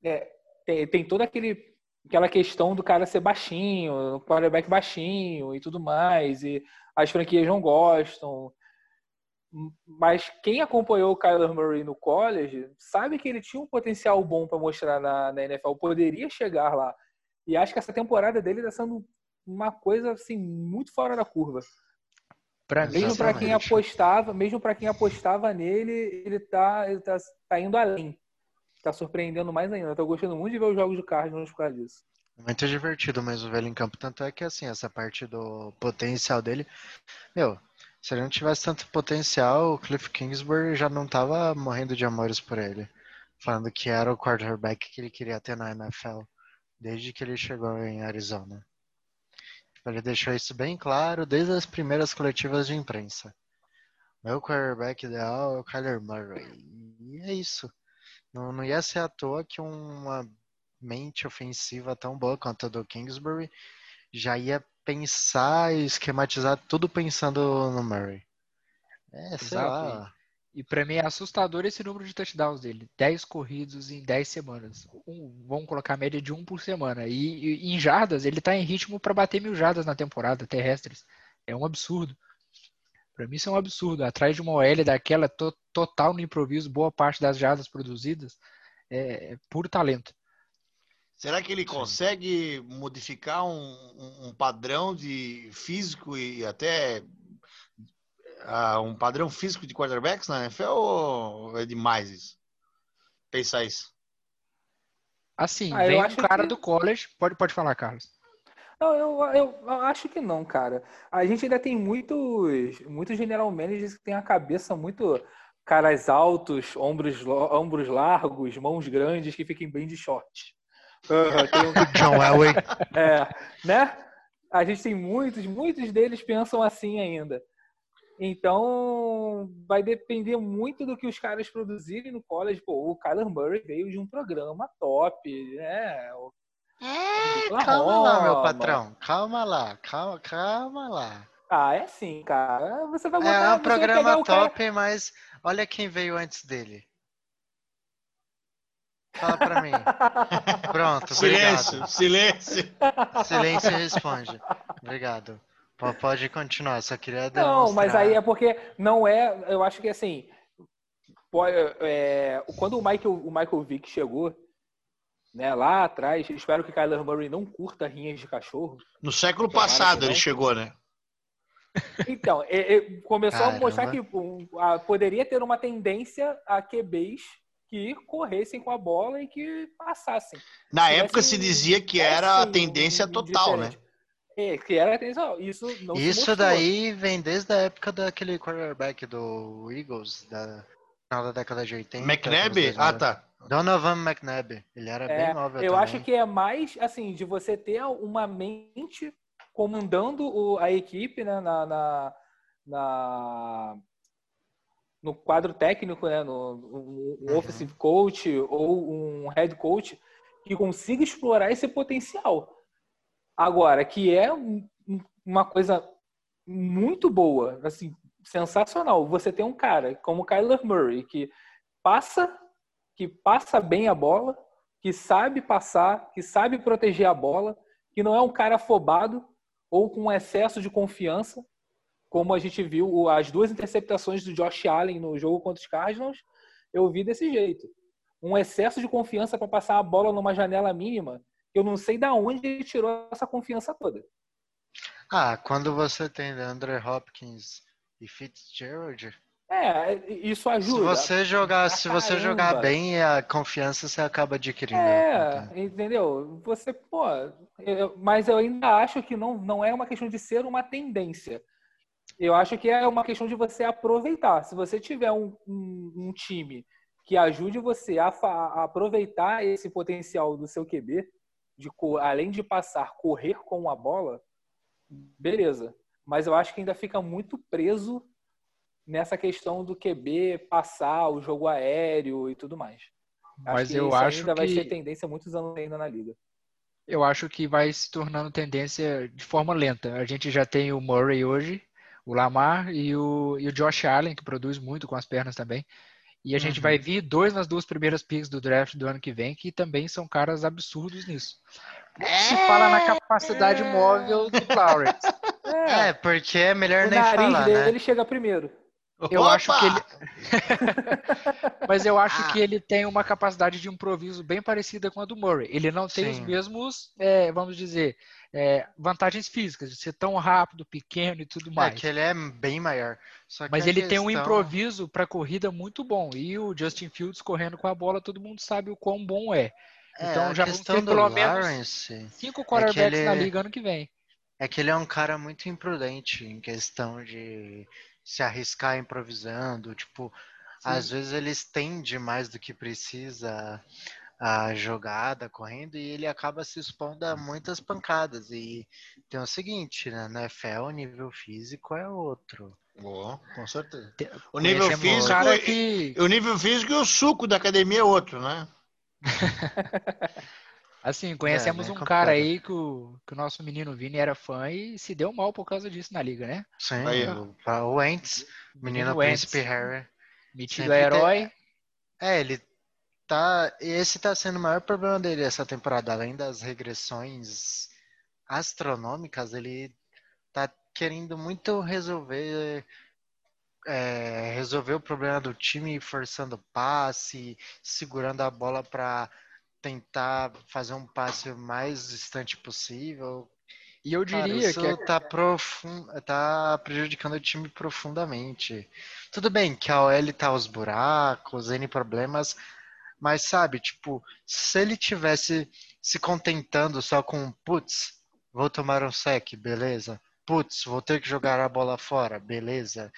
é, tem, tem toda aquele aquela questão do cara ser baixinho, o quarterback baixinho e tudo mais, e as franquias não gostam. Mas quem acompanhou o Kyler Murray no college sabe que ele tinha um potencial bom para mostrar na, na NFL, poderia chegar lá. E acho que essa temporada dele está sendo uma coisa assim muito fora da curva. Pra Mesmo para quem apostava, mesmo para quem apostava nele, ele tá, ele tá, tá indo além. Tá surpreendendo mais ainda. Eu tô gostando muito de ver os jogos do Cardinals por causa disso. Muito divertido mesmo ver ele em campo. Tanto é que, assim, essa parte do potencial dele. Meu, se ele não tivesse tanto potencial, o Cliff Kingsbury já não tava morrendo de amores por ele. Falando que era o quarterback que ele queria ter na NFL. Desde que ele chegou em Arizona. Ele deixou isso bem claro desde as primeiras coletivas de imprensa. Meu quarterback ideal é o Kyler Murray. E é isso. Não, não ia ser à toa que uma mente ofensiva tão boa quanto a do Kingsbury já ia pensar e esquematizar tudo pensando no Murray. É, sei Exato, lá. E pra mim é assustador esse número de touchdowns dele. 10 corridos em 10 semanas. Um- vamos colocar a média de um por semana. E, e em jardas, ele tá em ritmo para bater mil jardas na temporada terrestres. É um absurdo. Pra mim isso é um absurdo. Atrás de uma OL daquela to- total no improviso, boa parte das jardas produzidas é, é puro talento. Será que ele consegue modificar um- um padrão de físico e até ah, um padrão físico de quarterbacks na NFL ou é demais isso? Pensar isso. Assim, Ah, vem um cara que- do college. Pode, pode falar, Carlos. Não, eu, eu, eu acho que não, cara. A gente ainda tem muitos, muitos general managers que têm a cabeça muito caras altos, ombros, ombros largos, mãos grandes, que fiquem bem de short. Aham, tem um- John Elway. É, né? A gente tem muitos, muitos deles pensam assim ainda. Então, vai depender muito do que os caras produzirem no college. Pô, o Kyler Murray veio de um programa top, né? O- É, calma lá, meu patrão. Calma lá, calma, calma lá. Ah, é sim, cara. Você vai botar, É você um programa o cara- top, mas olha quem veio antes dele. Fala pra mim. Pronto, Silêncio, obrigado. silêncio. Silêncio responde. Obrigado. Pode continuar, só queria Não, mas demonstrar. aí é porque não é. Eu acho que assim. pô, é, quando o Michael, o Michael Vick chegou, né, lá atrás, espero que Kyler Murray não curta rinhas de cachorro. No século passado ele chegou, né? Então, é, é, começou a mostrar que Caramba. um, a- poderia ter uma tendência a QBs que corressem com a bola e que passassem. Na época se dizia que era a tendência um total, né? É, que era. Isso não Isso daí vem desde a época daquele quarterback do Eagles, da final da década de 80. McNabb? Ah, 2000. tá. Donovan McNabb. Ele era É, bem móvel eu também. acho que é mais assim de você ter uma mente comandando o- a equipe né, na, na- na- no quadro técnico, né, no, um, um Uhum. offensive coach ou um head coach que consiga explorar esse potencial. Agora, que é um- um- uma coisa muito boa, assim, sensacional. Você tem um cara como o Kyler Murray que passa que passa bem a bola, que sabe passar, que sabe proteger a bola, que não é um cara afobado ou com excesso de confiança, como a gente viu as duas interceptações do Josh Allen no jogo contra os Cardinals, eu vi desse jeito. Um excesso de confiança para passar a bola numa janela mínima, eu não sei da onde ele tirou essa confiança toda. Ah, quando você tem Andrew Hopkins e Fitzgerald, É, isso se ajuda. você jogar, se você jogar bem, a confiança você acaba adquirindo. É, entendeu? Você, pô, eu- mas eu ainda acho que não, não é uma questão de ser uma tendência. Eu acho que é uma questão de você aproveitar. Se você tiver um, um, um time que ajude você a, a aproveitar esse potencial do seu QB, de, além de passar, correr com a bola, beleza. Mas eu acho que ainda fica muito preso nessa questão do QB passar o jogo aéreo e tudo mais. Mas que eu acho ainda vai que- ser tendência muitos anos ainda na liga. Eu acho que vai se tornando tendência de forma lenta. A gente já tem o Murray hoje, o Lamar e o, e o Josh Allen, que produz muito com as pernas também. E a gente Uhum. vai vir dois nas duas primeiras picks do draft do ano que vem, que também são caras absurdos nisso. Se fala na capacidade móvel do Lawrence. É, porque é melhor o nem nariz falar, dele né? chega primeiro. Eu Opa! acho que ele. Mas eu acho Ah. que ele tem uma capacidade de improviso bem parecida com a do Murray. Ele não tem os Sim. mesmos, é, vamos dizer, é, vantagens físicas, de ser tão rápido, pequeno e tudo É mais. que ele é bem maior. Mas ele tem um questão- improviso para corrida muito bom. E o Justin Fields correndo com a bola, todo mundo sabe o quão bom é. É, Então já vamos questão ter pelo menos Lawrence cinco quarterbacks ele- na liga ano que vem. é que ele é um cara muito imprudente em questão de se arriscar improvisando. Tipo, às vezes ele estende mais do que precisa a jogada correndo e ele acaba se expondo a muitas pancadas. E tem o seguinte, né? Na NFL o nível físico é outro. Boa, com certeza. Te- O nível físico, cara que, o nível físico e o suco da academia é outro, né? assim, conhecemos é um complicado. cara aí que o, que o nosso menino Vini era fã e se deu mal por causa disso na liga, né? Sim, Aí, o, o Wentz, menino Wentz. príncipe Harry. Metido a herói. É, ele tá. Esse tá sendo o maior problema dele essa temporada. Além das regressões astronômicas, ele tá querendo muito resolver. é, resolver o problema do time forçando passe, segurando a bola para tentar fazer um passe o mais distante possível. E eu Cara, diria isso que é tá, profun... tá prejudicando o time profundamente. Tudo bem que a OL tá aos buracos, N problemas, mas sabe, tipo, se ele tivesse se contentando só com putz, vou tomar um sec, beleza. Putz, vou ter que jogar a bola fora, beleza.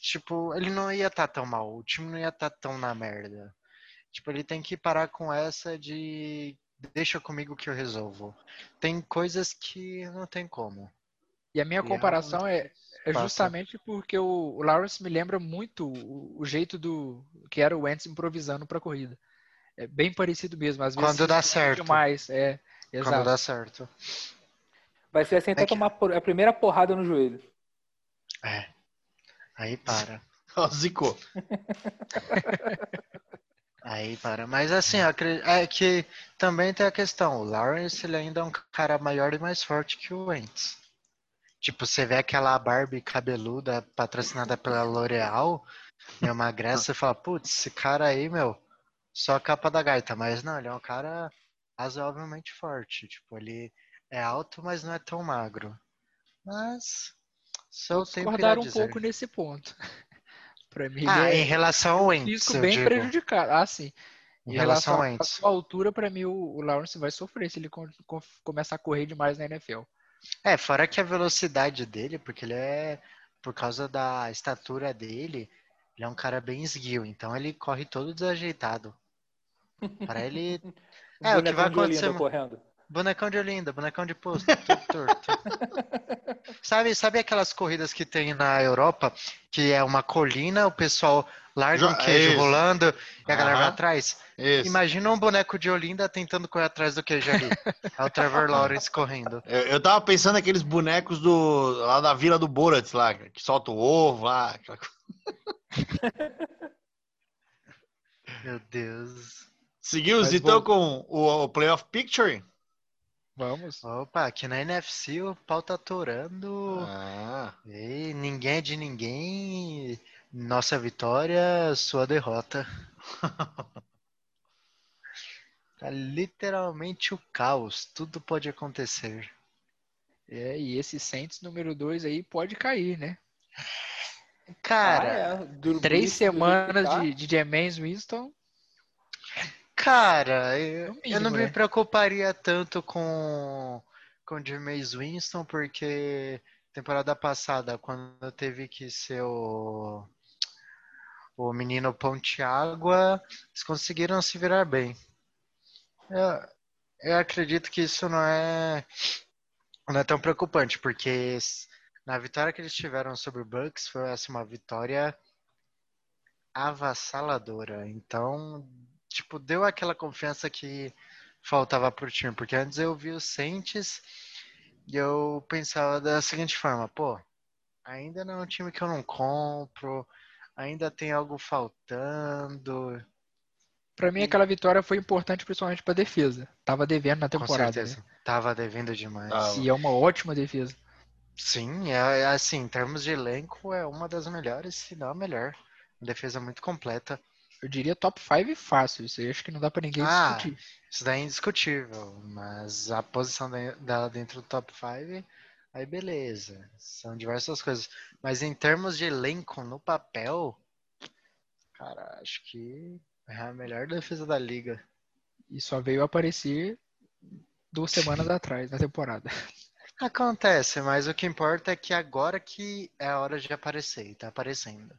Tipo, ele não ia estar tão mal, o time não ia estar tão na merda. Tipo, ele tem que parar com essa de deixa comigo que eu resolvo. Tem coisas que não tem como. E a minha E é comparação é, é justamente porque o, o Lawrence me lembra muito o, o jeito do que era o Wentz improvisando para corrida. É bem parecido mesmo. Às vezes Quando se dá certo. Demais. É, Quando exato. dá certo. Vai ser assim até É que- tomar por- a primeira porrada no joelho. É. Aí para. Ó, Zicou. Aí para. Mas assim, é que também tem a questão. O Lawrence ele ainda é um cara maior e mais forte que o Wentz. Tipo, você vê aquela Barbie cabeluda patrocinada pela L'Oreal, Meio magrelo, você fala, putz, esse cara aí, meu, só a capa da gaita. Mas não, ele é um cara razoavelmente forte. Tipo, ele é alto, mas não é tão magro. Mas só Discordaram um pouco nesse ponto. Pra mim, Ah, ele em é relação ao um Wentz, físico eu bem digo. prejudicado. Ah, sim. Em Em relação ao relação à Wentz. sua altura, pra mim, o, o Lawrence vai sofrer se ele con- con- começar a correr demais na NFL. É, fora que a velocidade dele, porque ele é, por causa da estatura dele, ele é um cara bem esguio, então ele corre todo desajeitado. Para ele, É, o que vai acontecer- correndo. Bonecão de Olinda, bonecão de posto, tudo torto. sabe, sabe aquelas corridas que tem na Europa, que é uma colina, o pessoal larga um Jo- queijo isso. rolando e a galera vai atrás? Isso. Imagina um boneco de Olinda tentando correr atrás do queijo ali. É o Trevor Lawrence correndo. Eu, eu tava pensando naqueles bonecos do, lá da Vila do Borat, lá, que solta o ovo lá. aquela. Meu Deus. Seguimos Mas então vou- com o, o Playoff Picture. Vamos. Opa, aqui na NFC o pau tá atorando. Ah, Ei, ninguém é de ninguém. Nossa vitória, sua derrota. Tá literalmente o caos. Tudo pode acontecer. É, e esse Saints número 2 aí pode cair, né? Cara, Ah, é. Três semanas de, de James Winston. Cara, eu, No eu não mínimo, me né? preocuparia tanto com com Jameis Winston porque temporada passada quando teve que ser o o menino Ponte Água, eles conseguiram se virar bem. Eu, eu acredito que isso não é não é tão preocupante, porque na vitória que eles tiveram sobre o Bucks foi assim, uma vitória avassaladora. Então, tipo, deu aquela confiança que faltava pro time, porque antes eu vi o Saints e eu pensava da seguinte forma, pô, ainda não é um time que eu não compro, ainda tem algo faltando. Pra mim, aquela vitória foi importante, principalmente pra defesa. Tava devendo na Com temporada. certeza. né? Tava devendo demais. Tava. E é uma ótima defesa. Sim, é, é assim, em termos de elenco, é uma das melhores, se não a melhor. Defesa muito completa. Eu diria top 5 fácil. Isso aí acho que não dá pra ninguém Ah, discutir. Isso daí é indiscutível, mas a posição de- dela dentro do top 5, aí beleza. São diversas coisas. Mas em termos de elenco no papel, cara, acho que é a melhor defesa da liga. E só veio aparecer duas semanas atrás, na temporada. Acontece, mas o que importa é que agora que é a hora de aparecer, e tá aparecendo.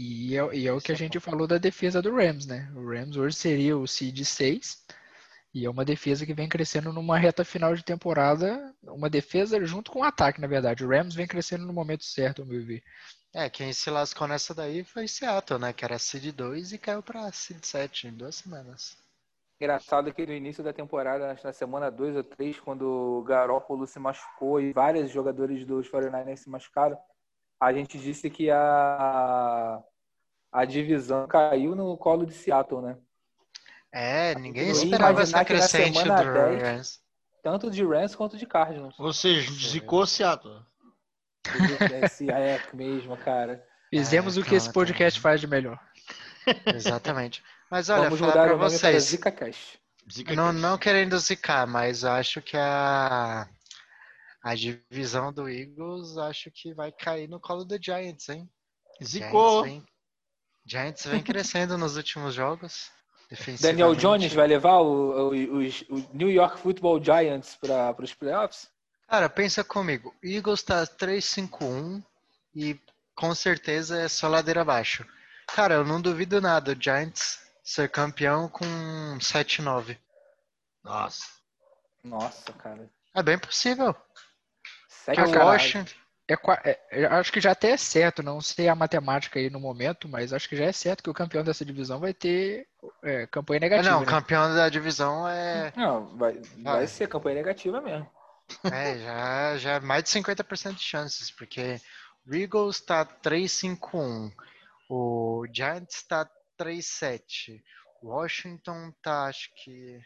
E é, e é o que a gente falou da defesa do Rams, né? O Rams hoje seria o seed 6. E é uma defesa que vem crescendo numa reta final de temporada. Uma defesa junto com o ataque, na verdade. O Rams vem crescendo no momento certo, ao meu ver. É, quem se lascou nessa daí foi Seattle, né? Que era Seed 2 e caiu pra Seed 7 em duas semanas. Engraçado que no início da temporada, acho que na semana 2 ou 3, quando o Garoppolo se machucou e vários jogadores dos 49ers se machucaram, a gente disse que a, a divisão caiu no colo de Seattle, né? É, ninguém esperava essa crescente semana do 10 Rams. Tanto de Rams quanto de Cardinals. ou seja, zicou Seattle. Esse é mesmo, cara. Fizemos É, o que esse podcast faz de melhor. Exatamente. Mas olha, Vamos falar mudar pra vocês, Zika Cash. Zica não, Cash. não querendo zicar, mas acho que a, a divisão do Eagles acho que vai cair no colo do Giants, hein? Zicou. Giants vem, Giants vem crescendo nos últimos jogos. Daniel. Jones vai levar o, o- os- o New York Football Giants para os playoffs? Cara, pensa comigo. Eagles tá 3-5-1 e com certeza é só ladeira abaixo. Cara, eu não duvido nada o Giants ser campeão com 7-9. Nossa. Nossa, cara. É bem possível. O caralho. Washington, É, é- eu acho que já até é certo, não sei a matemática aí no momento, mas acho que já é certo que o campeão dessa divisão vai ter é, campanha negativa. não, né? campeão da divisão é, Não, vai, vai Vai. ser campanha negativa mesmo. é já, já é mais de 50% de chances, porque o Eagles tá 3-5-1, o Giants tá 3-7, o Washington tá, acho que...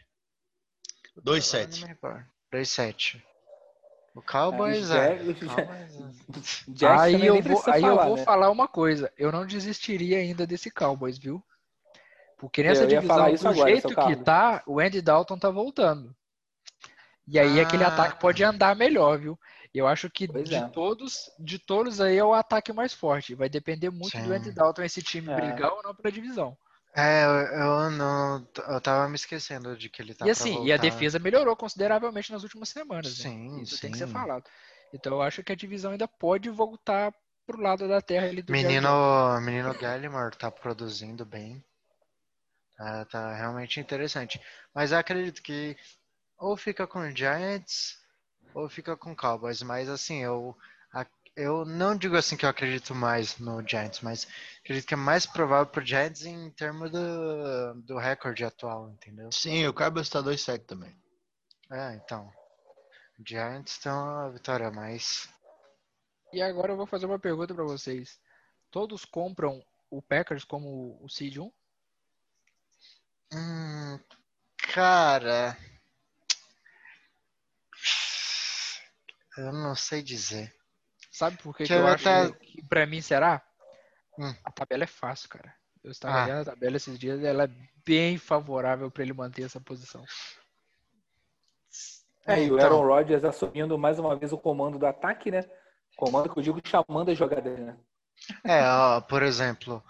2-7. Eu não me recordo. 2-7. O Cowboys é. Jack- Jack- é. Jack aí eu vou, aí eu falar, vou né? falar uma coisa. Eu não desistiria ainda desse Cowboys, viu? Porque nessa Eu divisão, do agora, jeito que tá, o Andy Dalton tá voltando. E aí aquele Ah. ataque pode andar melhor, viu? Eu acho que Pois de é. todos, de todos aí é o ataque mais forte. Vai depender muito do Sim. Andy Dalton esse time É. brigar ou não pela divisão. É, eu, não. Eu tava me esquecendo de que ele tá e assim, e a defesa melhorou consideravelmente nas últimas semanas. né? Sim, Isso tem que ser sim. falado. Então eu acho que a divisão ainda pode voltar pro lado da terra ali do. Menino, menino Gallimore tá produzindo bem. Tá, tá realmente interessante. Mas eu acredito que ou fica com o Giants ou fica com o Cowboys. Mas assim, eu, eu não digo assim que eu acredito mais no Giants, mas acredito que é mais provável pro Giants em termos do, do recorde atual, entendeu? Sim, o Cowboys tá 2-7 também. É, então. Giants tem uma vitória a mais. E agora eu vou fazer uma pergunta pra vocês. Todos compram o Packers como o seed 1? Hum, cara. Eu não sei dizer. Sabe por que, Que eu acho tá- que pra mim será? Hum. A tabela é fácil, cara. Eu estava Ah. olhando a tabela esses dias e ela é bem favorável pra ele manter essa posição. É, e o Então. Aaron Rodgers assumindo mais uma vez o comando do ataque, né? Comando que eu digo chamando as jogadas, né? É, ó, por exemplo,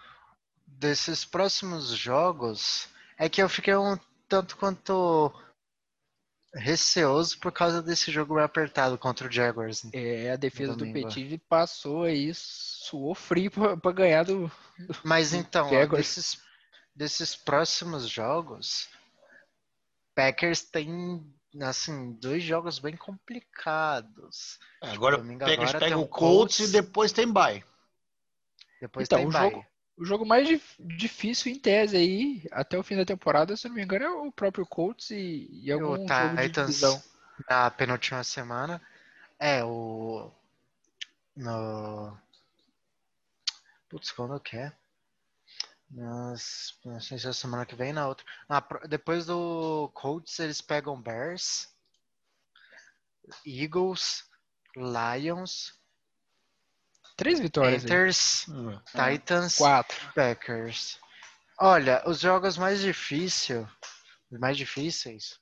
desses próximos jogos, é que eu fiquei um tanto quanto receoso por causa desse jogo apertado contra o Jaguars. É, a defesa do. Petit passou aí, suou frio pra, pra ganhar do. Mas então, ó, Jaguars. desses, desses próximos jogos, Packers tem, assim, dois jogos bem complicados. É, Agora o domingo Packers agora pega o Colts Colts. e depois tem bye. Depois Então, tem o bye. jogo- O jogo mais dif- difícil em tese aí, até o fim da temporada, se não me engano, é o próprio Colts e, e algum o jogo de Titans divisão. na penúltima semana. É, o. No. Putz, quando que é? Nas, não sei se é a semana que vem na outra. Pro- depois do Colts, eles pegam Bears, Eagles, Lions, Três vitórias aí. Panthers, Hum. Titans, Quatro. Packers. Olha, os jogos mais difíceis, mais difíceis,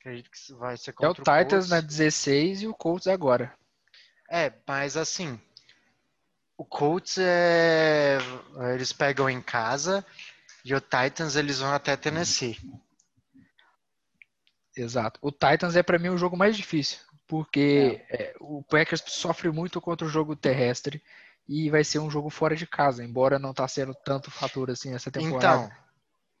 acredito que vai ser É contra o Titans Colts. na 16 e o Colts agora. É, mas assim, o Colts é, eles pegam em casa e o Titans eles vão até Tennessee. Exato. O Titans é pra mim o jogo mais difícil, porque é, o Packers sofre muito contra o jogo terrestre e vai ser um jogo fora de casa, embora não tá sendo tanto fator assim essa temporada. Então,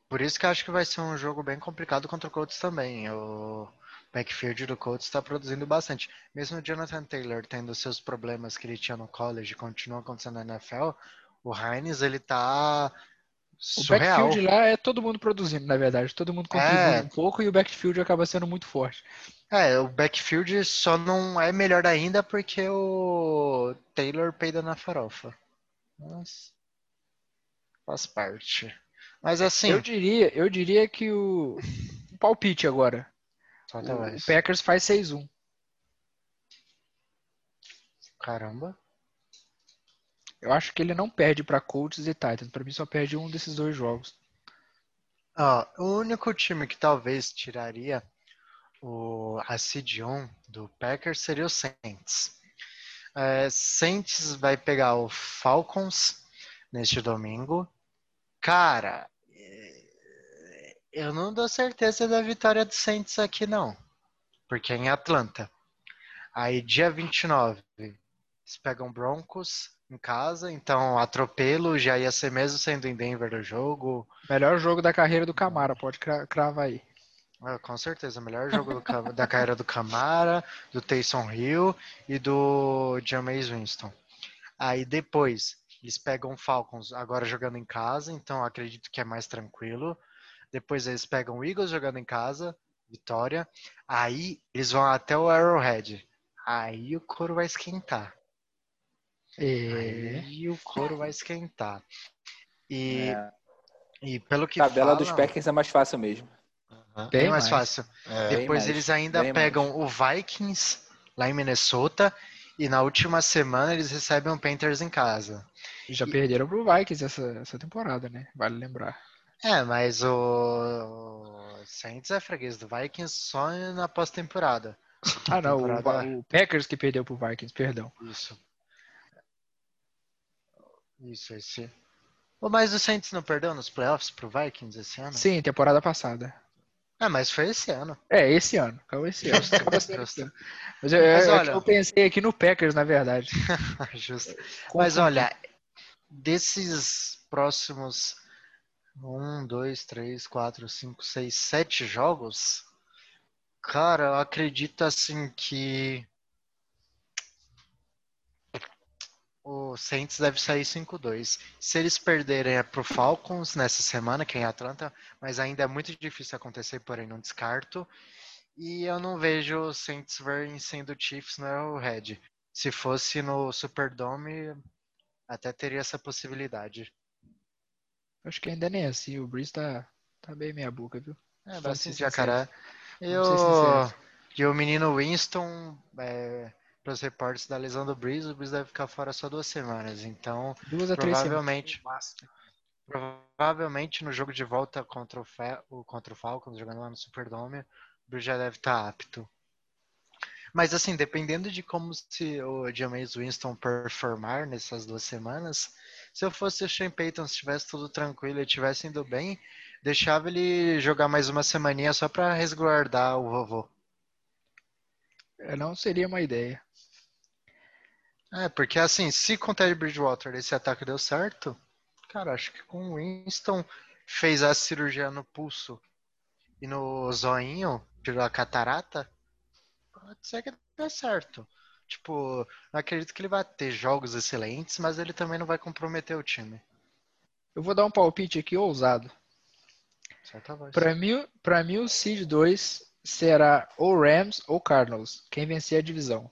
por isso que eu acho que vai ser um jogo bem complicado contra o Colts também. O backfield do Colts está produzindo bastante. Mesmo o Jonathan Taylor tendo seus problemas que ele tinha no college, continua acontecendo na NFL, o Hines ele tá o surreal. backfield lá é todo mundo produzindo, na verdade, todo mundo contribui É. um pouco e o backfield acaba sendo muito forte. É, o backfield só não é melhor ainda porque o Taylor peida na farofa. Mas faz parte. Mas assim, Eu diria, eu diria que o um palpite agora. só O, o Packers faz 6-1. Caramba. Eu acho que ele não perde pra Colts e Titans. Pra mim só perde um desses dois jogos. Ó, o único time que talvez tiraria o, a seed 1 do Packers seria o Saints. É, Saints vai pegar o Falcons neste domingo. Cara, é, eu não dou certeza da vitória do Saints aqui não, porque é em Atlanta. Aí dia 29 eles pegam Broncos em casa, então atropelo já ia ser mesmo sendo em Denver o jogo. Melhor jogo da carreira do Camara, pode cra- cravar aí. Ah, com certeza, melhor jogo do da carreira do Camara, do Taysom Hill e do Jameis Winston. Aí depois, eles pegam o Falcons agora jogando em casa, então acredito que é mais tranquilo. Depois eles pegam o Eagles jogando em casa, vitória. Aí eles vão até o Arrowhead. Aí o couro vai esquentar. É. Aí o couro vai esquentar. E, É. e pelo que Tabela dos Packers é mais fácil mesmo. bem Bem mais mais. fácil. É, Bem Depois mais, eles ainda bem pegam o Vikings lá em Minnesota. E na última semana eles recebem o Panthers em casa. Já perderam pro Vikings essa, essa temporada, né? Vale lembrar. É, mas o, o Saints é freguês do Vikings só na pós-temporada. Ah, não, o, o Packers que perdeu pro Vikings, perdão. Isso. Isso, esse. Ô, Mas o Saints não perdeu nos playoffs pro Vikings esse ano? Sim, temporada passada. Ah, mas foi esse ano. É, esse ano. Acabou esse ano. Mas, eu, Mas é que olha- eu pensei aqui no Packers, na verdade. Justo. Mas olha, desses próximos um, dois, três, quatro, cinco, seis, sete jogos, cara, eu acredito assim que o Saints deve sair 5-2. Se eles perderem é pro Falcons nessa semana, que é em Atlanta, mas ainda é muito difícil acontecer, porém não descarto. E eu não vejo o Saints vencendo o Chiefs no Arrowhead. Se fosse no Superdome, até teria essa possibilidade. Acho que ainda nem é assim. O Breeze tá, tá bem meia boca, viu? É, bastante jacaré. E o, sinceros. e o menino Winston, é, pelos reportes da lesão do Breeze, o Breeze deve ficar fora só duas semanas. Então, Duas a três Provavelmente. semanas no máximo. provavelmente no jogo de volta contra o, Fe, contra o Falcons, jogando lá no Superdome, o Breeze já deve estar apto. Mas assim, dependendo de como se o Jameis Winston performar nessas duas semanas, se eu fosse o Shane Payton, se estivesse tudo tranquilo e estivesse indo bem, deixava ele jogar mais uma semaninha só pra resguardar o vovô. É, Não seria uma ideia. É, porque assim, se com o Teddy Bridgewater esse ataque deu certo, cara, acho que com o Winston fez a cirurgia no pulso e no zoinho, tirou a catarata, pode ser que dê certo. Tipo, não acredito que ele vai ter jogos excelentes, mas ele também não vai comprometer o time. Eu vou dar um palpite aqui ousado. Certa voz. Pra mim, pra mim, o Seed 2 será ou Rams ou Cardinals. Quem vencer a divisão.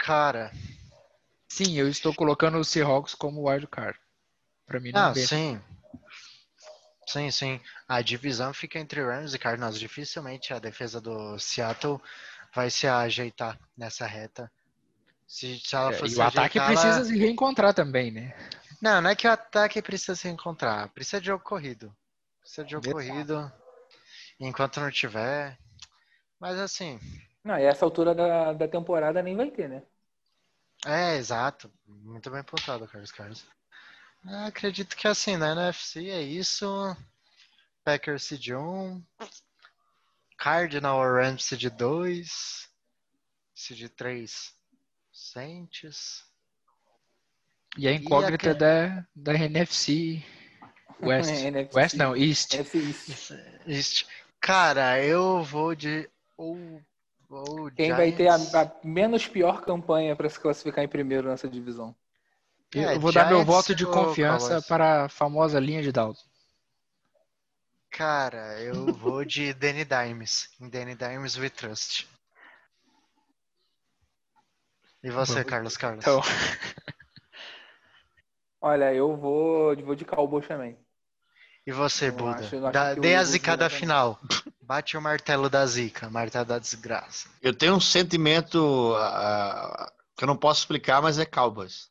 Cara, Sim, eu estou colocando o Seahawks como wild card. Pra mim não ah, vence. sim. Sim, sim. A divisão fica entre Rams e Cardinals. Dificilmente a defesa do Seattle vai se ajeitar nessa reta. Se, se ela É, fosse e o ataque ajeitar, ela- precisa se reencontrar também, né? Não, não é que o ataque precisa se encontrar. Precisa de jogo corrido. Precisa de jogo Exato. corrido. Enquanto não tiver. Mas assim, Não, e essa altura da, da temporada nem vai ter, né? é exato. Muito bem pontuado, Carlos Carlos. Eu acredito que assim, na NFC é isso. Packers Seed 1. Cardinal ou Rams Seed 2. Seed 3. Saints. E a incógnita aque- da, da NFC West. NFC. West não, East. Este- Cara, eu vou de. Ou, ou Quem vai ter a, Giants. a menos pior campanha para se classificar em primeiro nessa divisão? É, Eu vou dar meu Giants voto de confiança Cowboys? para a famosa linha de Dalton. Cara, eu vou de Danny Dimes. Em Danny Dimes we trust. E você. Carlos Carlos? Então, Olha, eu vou, vou de Cowboys também. E você, eu Buda? acho- acho Dá- que dê a o zica da Buda final. Bate o martelo da zica, martelo da desgraça. Eu tenho um sentimento ah, que eu não posso explicar, mas é Cowboys.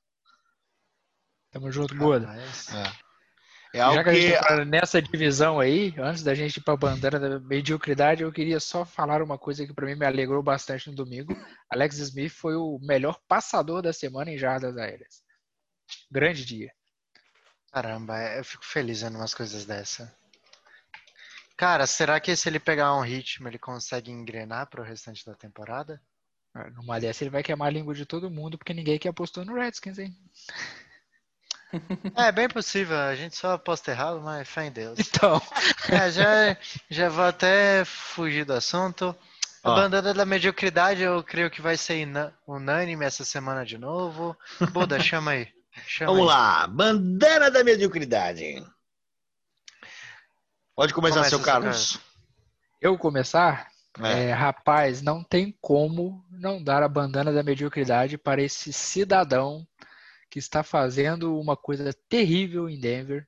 tamo junto. Rapaz. É, é algo Já que a gente que tá nessa divisão aí, antes da gente ir pra bandana da mediocridade, eu queria só falar uma coisa que pra mim me alegrou bastante no domingo. Alex Smith foi o melhor passador da semana em jardas aéreas. Grande dia. Caramba, eu fico feliz vendo umas coisas dessa. Cara, será que se ele pegar um ritmo ele consegue engrenar pro restante da temporada? Ah, Numa dessa ele vai queimar a língua de todo mundo, porque ninguém que apostou no Redskins, hein? É bem possível, a gente só aposta errado, mas fé em Deus. Então, É, já, já vou até fugir do assunto. A Ó. bandana da mediocridade eu creio que vai ser unânime essa semana de novo. Buda, chama aí. Chama Vamos aí. lá, bandana da mediocridade. Pode começar, Começa, seu Carlos. eu começar, É. É, rapaz, não tem como não dar a bandana da mediocridade para esse cidadão que está fazendo uma coisa terrível em Denver.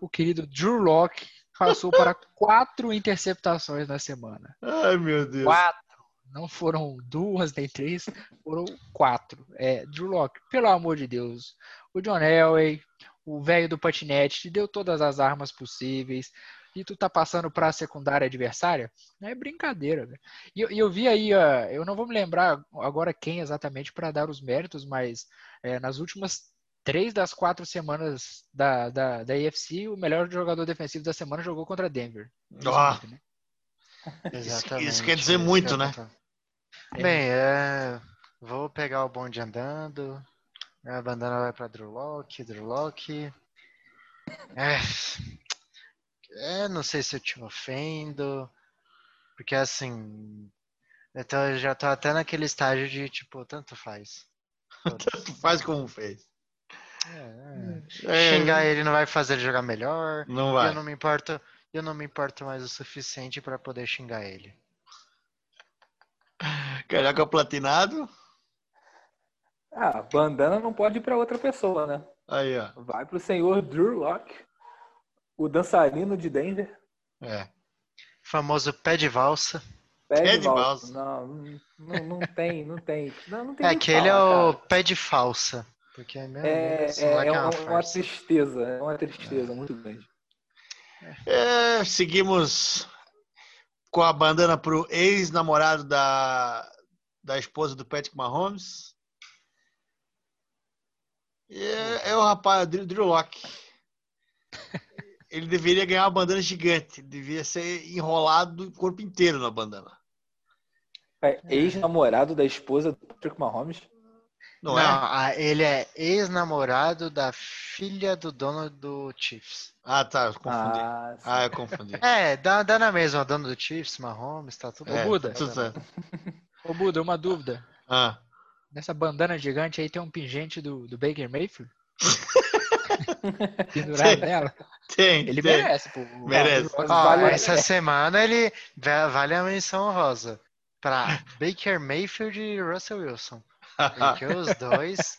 O querido Drew Locke passou para quatro interceptações na semana. Ai, meu Deus. Quatro. Não foram duas nem três, foram quatro. É, Drew Locke, pelo amor de Deus. O John Elway, o velho do patinete, te deu todas as armas possíveis e tu tá passando para a secundária adversária, não é brincadeira. Velho. E eu, eu vi aí, uh, eu não vou me lembrar agora quem exatamente para dar os méritos, mas é, nas últimas três das quatro semanas da, da, da AFC, o melhor jogador defensivo da semana jogou contra Denver. Ah. Né? Exatamente. isso quer dizer isso muito, né? falando. Bem, é, vou pegar o bonde andando. A bandana vai pra Drew Locke, Drew Locke. É, é, não sei se eu te ofendo. Porque assim. Eu tô- já tô até naquele estágio de tipo, tanto faz. Tanto faz como fez. É, É, Xingar ele não vai fazer ele jogar melhor. Não vai. Eu não me importo, eu não me importo mais o suficiente pra poder xingar ele. Carioca platinado. Ah, bandana não pode ir para outra pessoa, né? Aí, ó. Vai pro senhor Drew Locke, o dançarino de Denver. É. Famoso pé de valsa. Pé Pé de de valsa. valsa. Não, não, não tem, não tem. Não, não tem É, aquele é o cara. pé de falsa. Porque, É, esse é, é é uma uma, tristeza, é uma tristeza muito grande. É, seguimos com a bandana pro ex-namorado da, da esposa do Patrick Mahomes. E É, é o rapaz, Drew, Drew Locke. Ele deveria ganhar uma bandana gigante. Ele devia ser enrolado o corpo inteiro na bandana. É, Ex-namorado da esposa do Patrick Mahomes. Não, Não, é? ah, ele é ex-namorado da filha do dono do Chiefs. Ah, tá. Eu confundi. Ah, sim. Ah, eu confundi. É, dá, dá na mesma, o dono do Chiefs, Mahomes, tá tudo Ô, É, Buda. tudo certo. Ô, Buda, uma dúvida. Ah, Nessa bandana gigante aí tem um pingente do, do Baker Mayfield? Pendurado nela? tem. Ele tem. merece, pô. O- Merece. Ó, Vale- essa semana ele va- vale a menção rosa pra Baker Mayfield e Russell Wilson. Porque os dois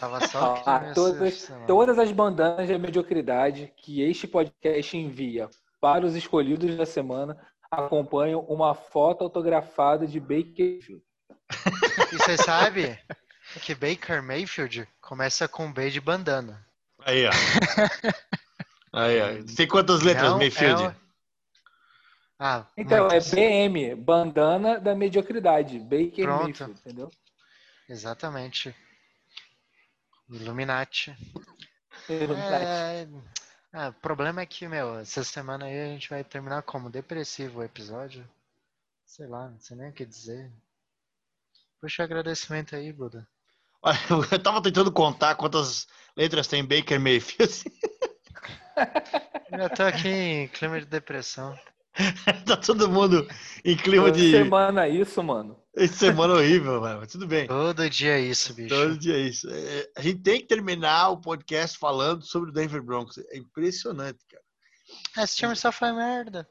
tava só aqui Ah, todas, todas as bandanas de mediocridade que este podcast envia para os escolhidos da semana acompanham uma foto autografada de Baker Mayfield. E você sabe que Baker Mayfield começa com B de bandana. Aí, ó. Aí, ó. Tem quantas letras, Não, Mayfield? é o- Ah, Então, é BM, bandana da mediocridade. Baker Pronto. Mayfield, entendeu? Exatamente. Illuminati. Illuminati. É... Ah, o problema é que, meu, essa semana aí a gente vai terminar como depressivo o episódio. Sei lá, não sei nem o que dizer. Puxa agradecimento aí, Buda. Olha, Eu tava tentando contar quantas letras tem Baker Mayfield. Eu tô aqui em clima de depressão. tá todo mundo em clima Toda de. semana isso, mano. Essa semana horrível, mano. mas Tudo bem. Todo dia é isso, bicho. Todo dia é isso. É, a gente tem que terminar o podcast falando sobre o Denver Broncos. É impressionante, cara. Esse time só faz merda.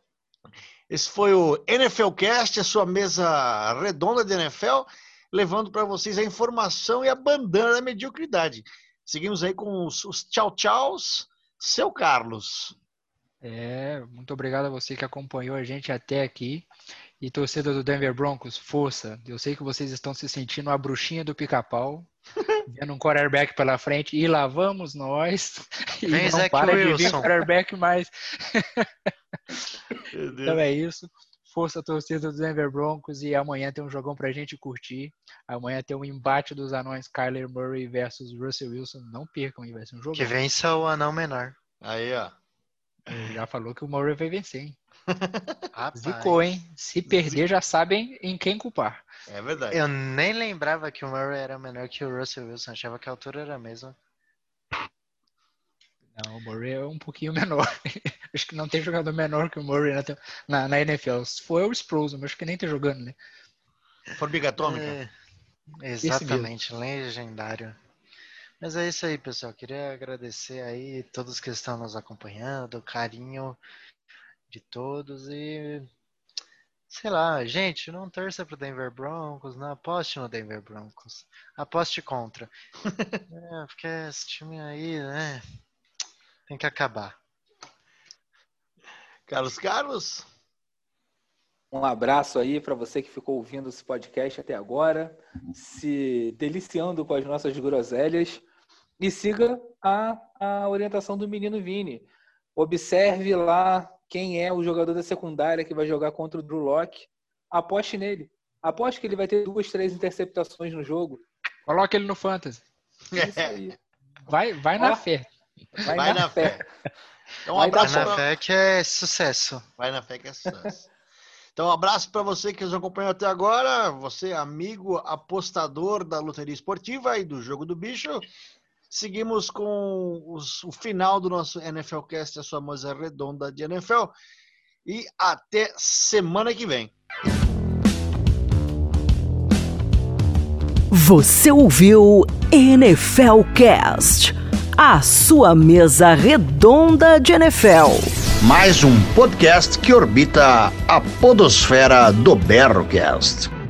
Esse foi o NFL Cast, a sua mesa redonda de NFL, levando para vocês a informação e a bandana da mediocridade. Seguimos aí com os, os tchau tchauz. Seu Carlos. É, muito obrigado a você que acompanhou a gente até aqui. E torcida do Denver Broncos, força. Eu sei que vocês estão se sentindo a bruxinha do pica-pau, vendo um quarterback pela frente, e lá vamos nós. E Vem, não Zach para de vir Wilson. quarterback mais. Meu Deus. Então é isso. Força torcida do Denver Broncos e amanhã tem um jogão pra gente curtir. Amanhã tem um embate dos anões Kyler Murray versus Russell Wilson. Não percam, hein? vai ser um jogão. Que vença o anão menor. Aí, ó. Ele já falou que o Murray vai vencer, hein? Zicou, hein? Se perder, já sabem em quem culpar. É verdade. Eu nem lembrava que o Murray era menor que o Russell Wilson. Achava que a altura era a mesma. Não, o Murray é um pouquinho menor. acho que não tem jogador menor que o Murray na, na, na NFL. Se for é o Sproles, mas acho que nem tá jogando, né? Formiga atômica. É, exatamente, legendário. Mas é isso aí, pessoal. Queria agradecer aí todos que estão nos acompanhando, o carinho de todos e sei lá, gente, não torça pro Denver Broncos, não aposte no Denver Broncos. Aposte contra. é, porque esse time aí, né, tem que acabar. Carlos Carlos? Um abraço aí para você que ficou ouvindo esse podcast até agora, se deliciando com as nossas groselhas. E siga a, a orientação do menino Vini. Observe lá quem é o jogador da secundária que vai jogar contra o Drew Locke. Aposte nele. Aposte que ele vai ter duas, três interceptações no jogo. Coloca ele no Fantasy. É isso aí. Vai, vai na fé. Vai, Vai na, na fé. Então, um Vai abraço Na pra... fé que é sucesso. Vai na fé que é sucesso. Então, um abraço para você que nos acompanhou até agora. Você, amigo apostador da loteria esportiva e do jogo do bicho. Seguimos com os- o final do nosso NFL Cast, a sua mesa redonda de NFL. E até semana que vem. Você ouviu NFL Cast, a sua mesa redonda de NFL. Mais um podcast que orbita a podosfera do Berrocast.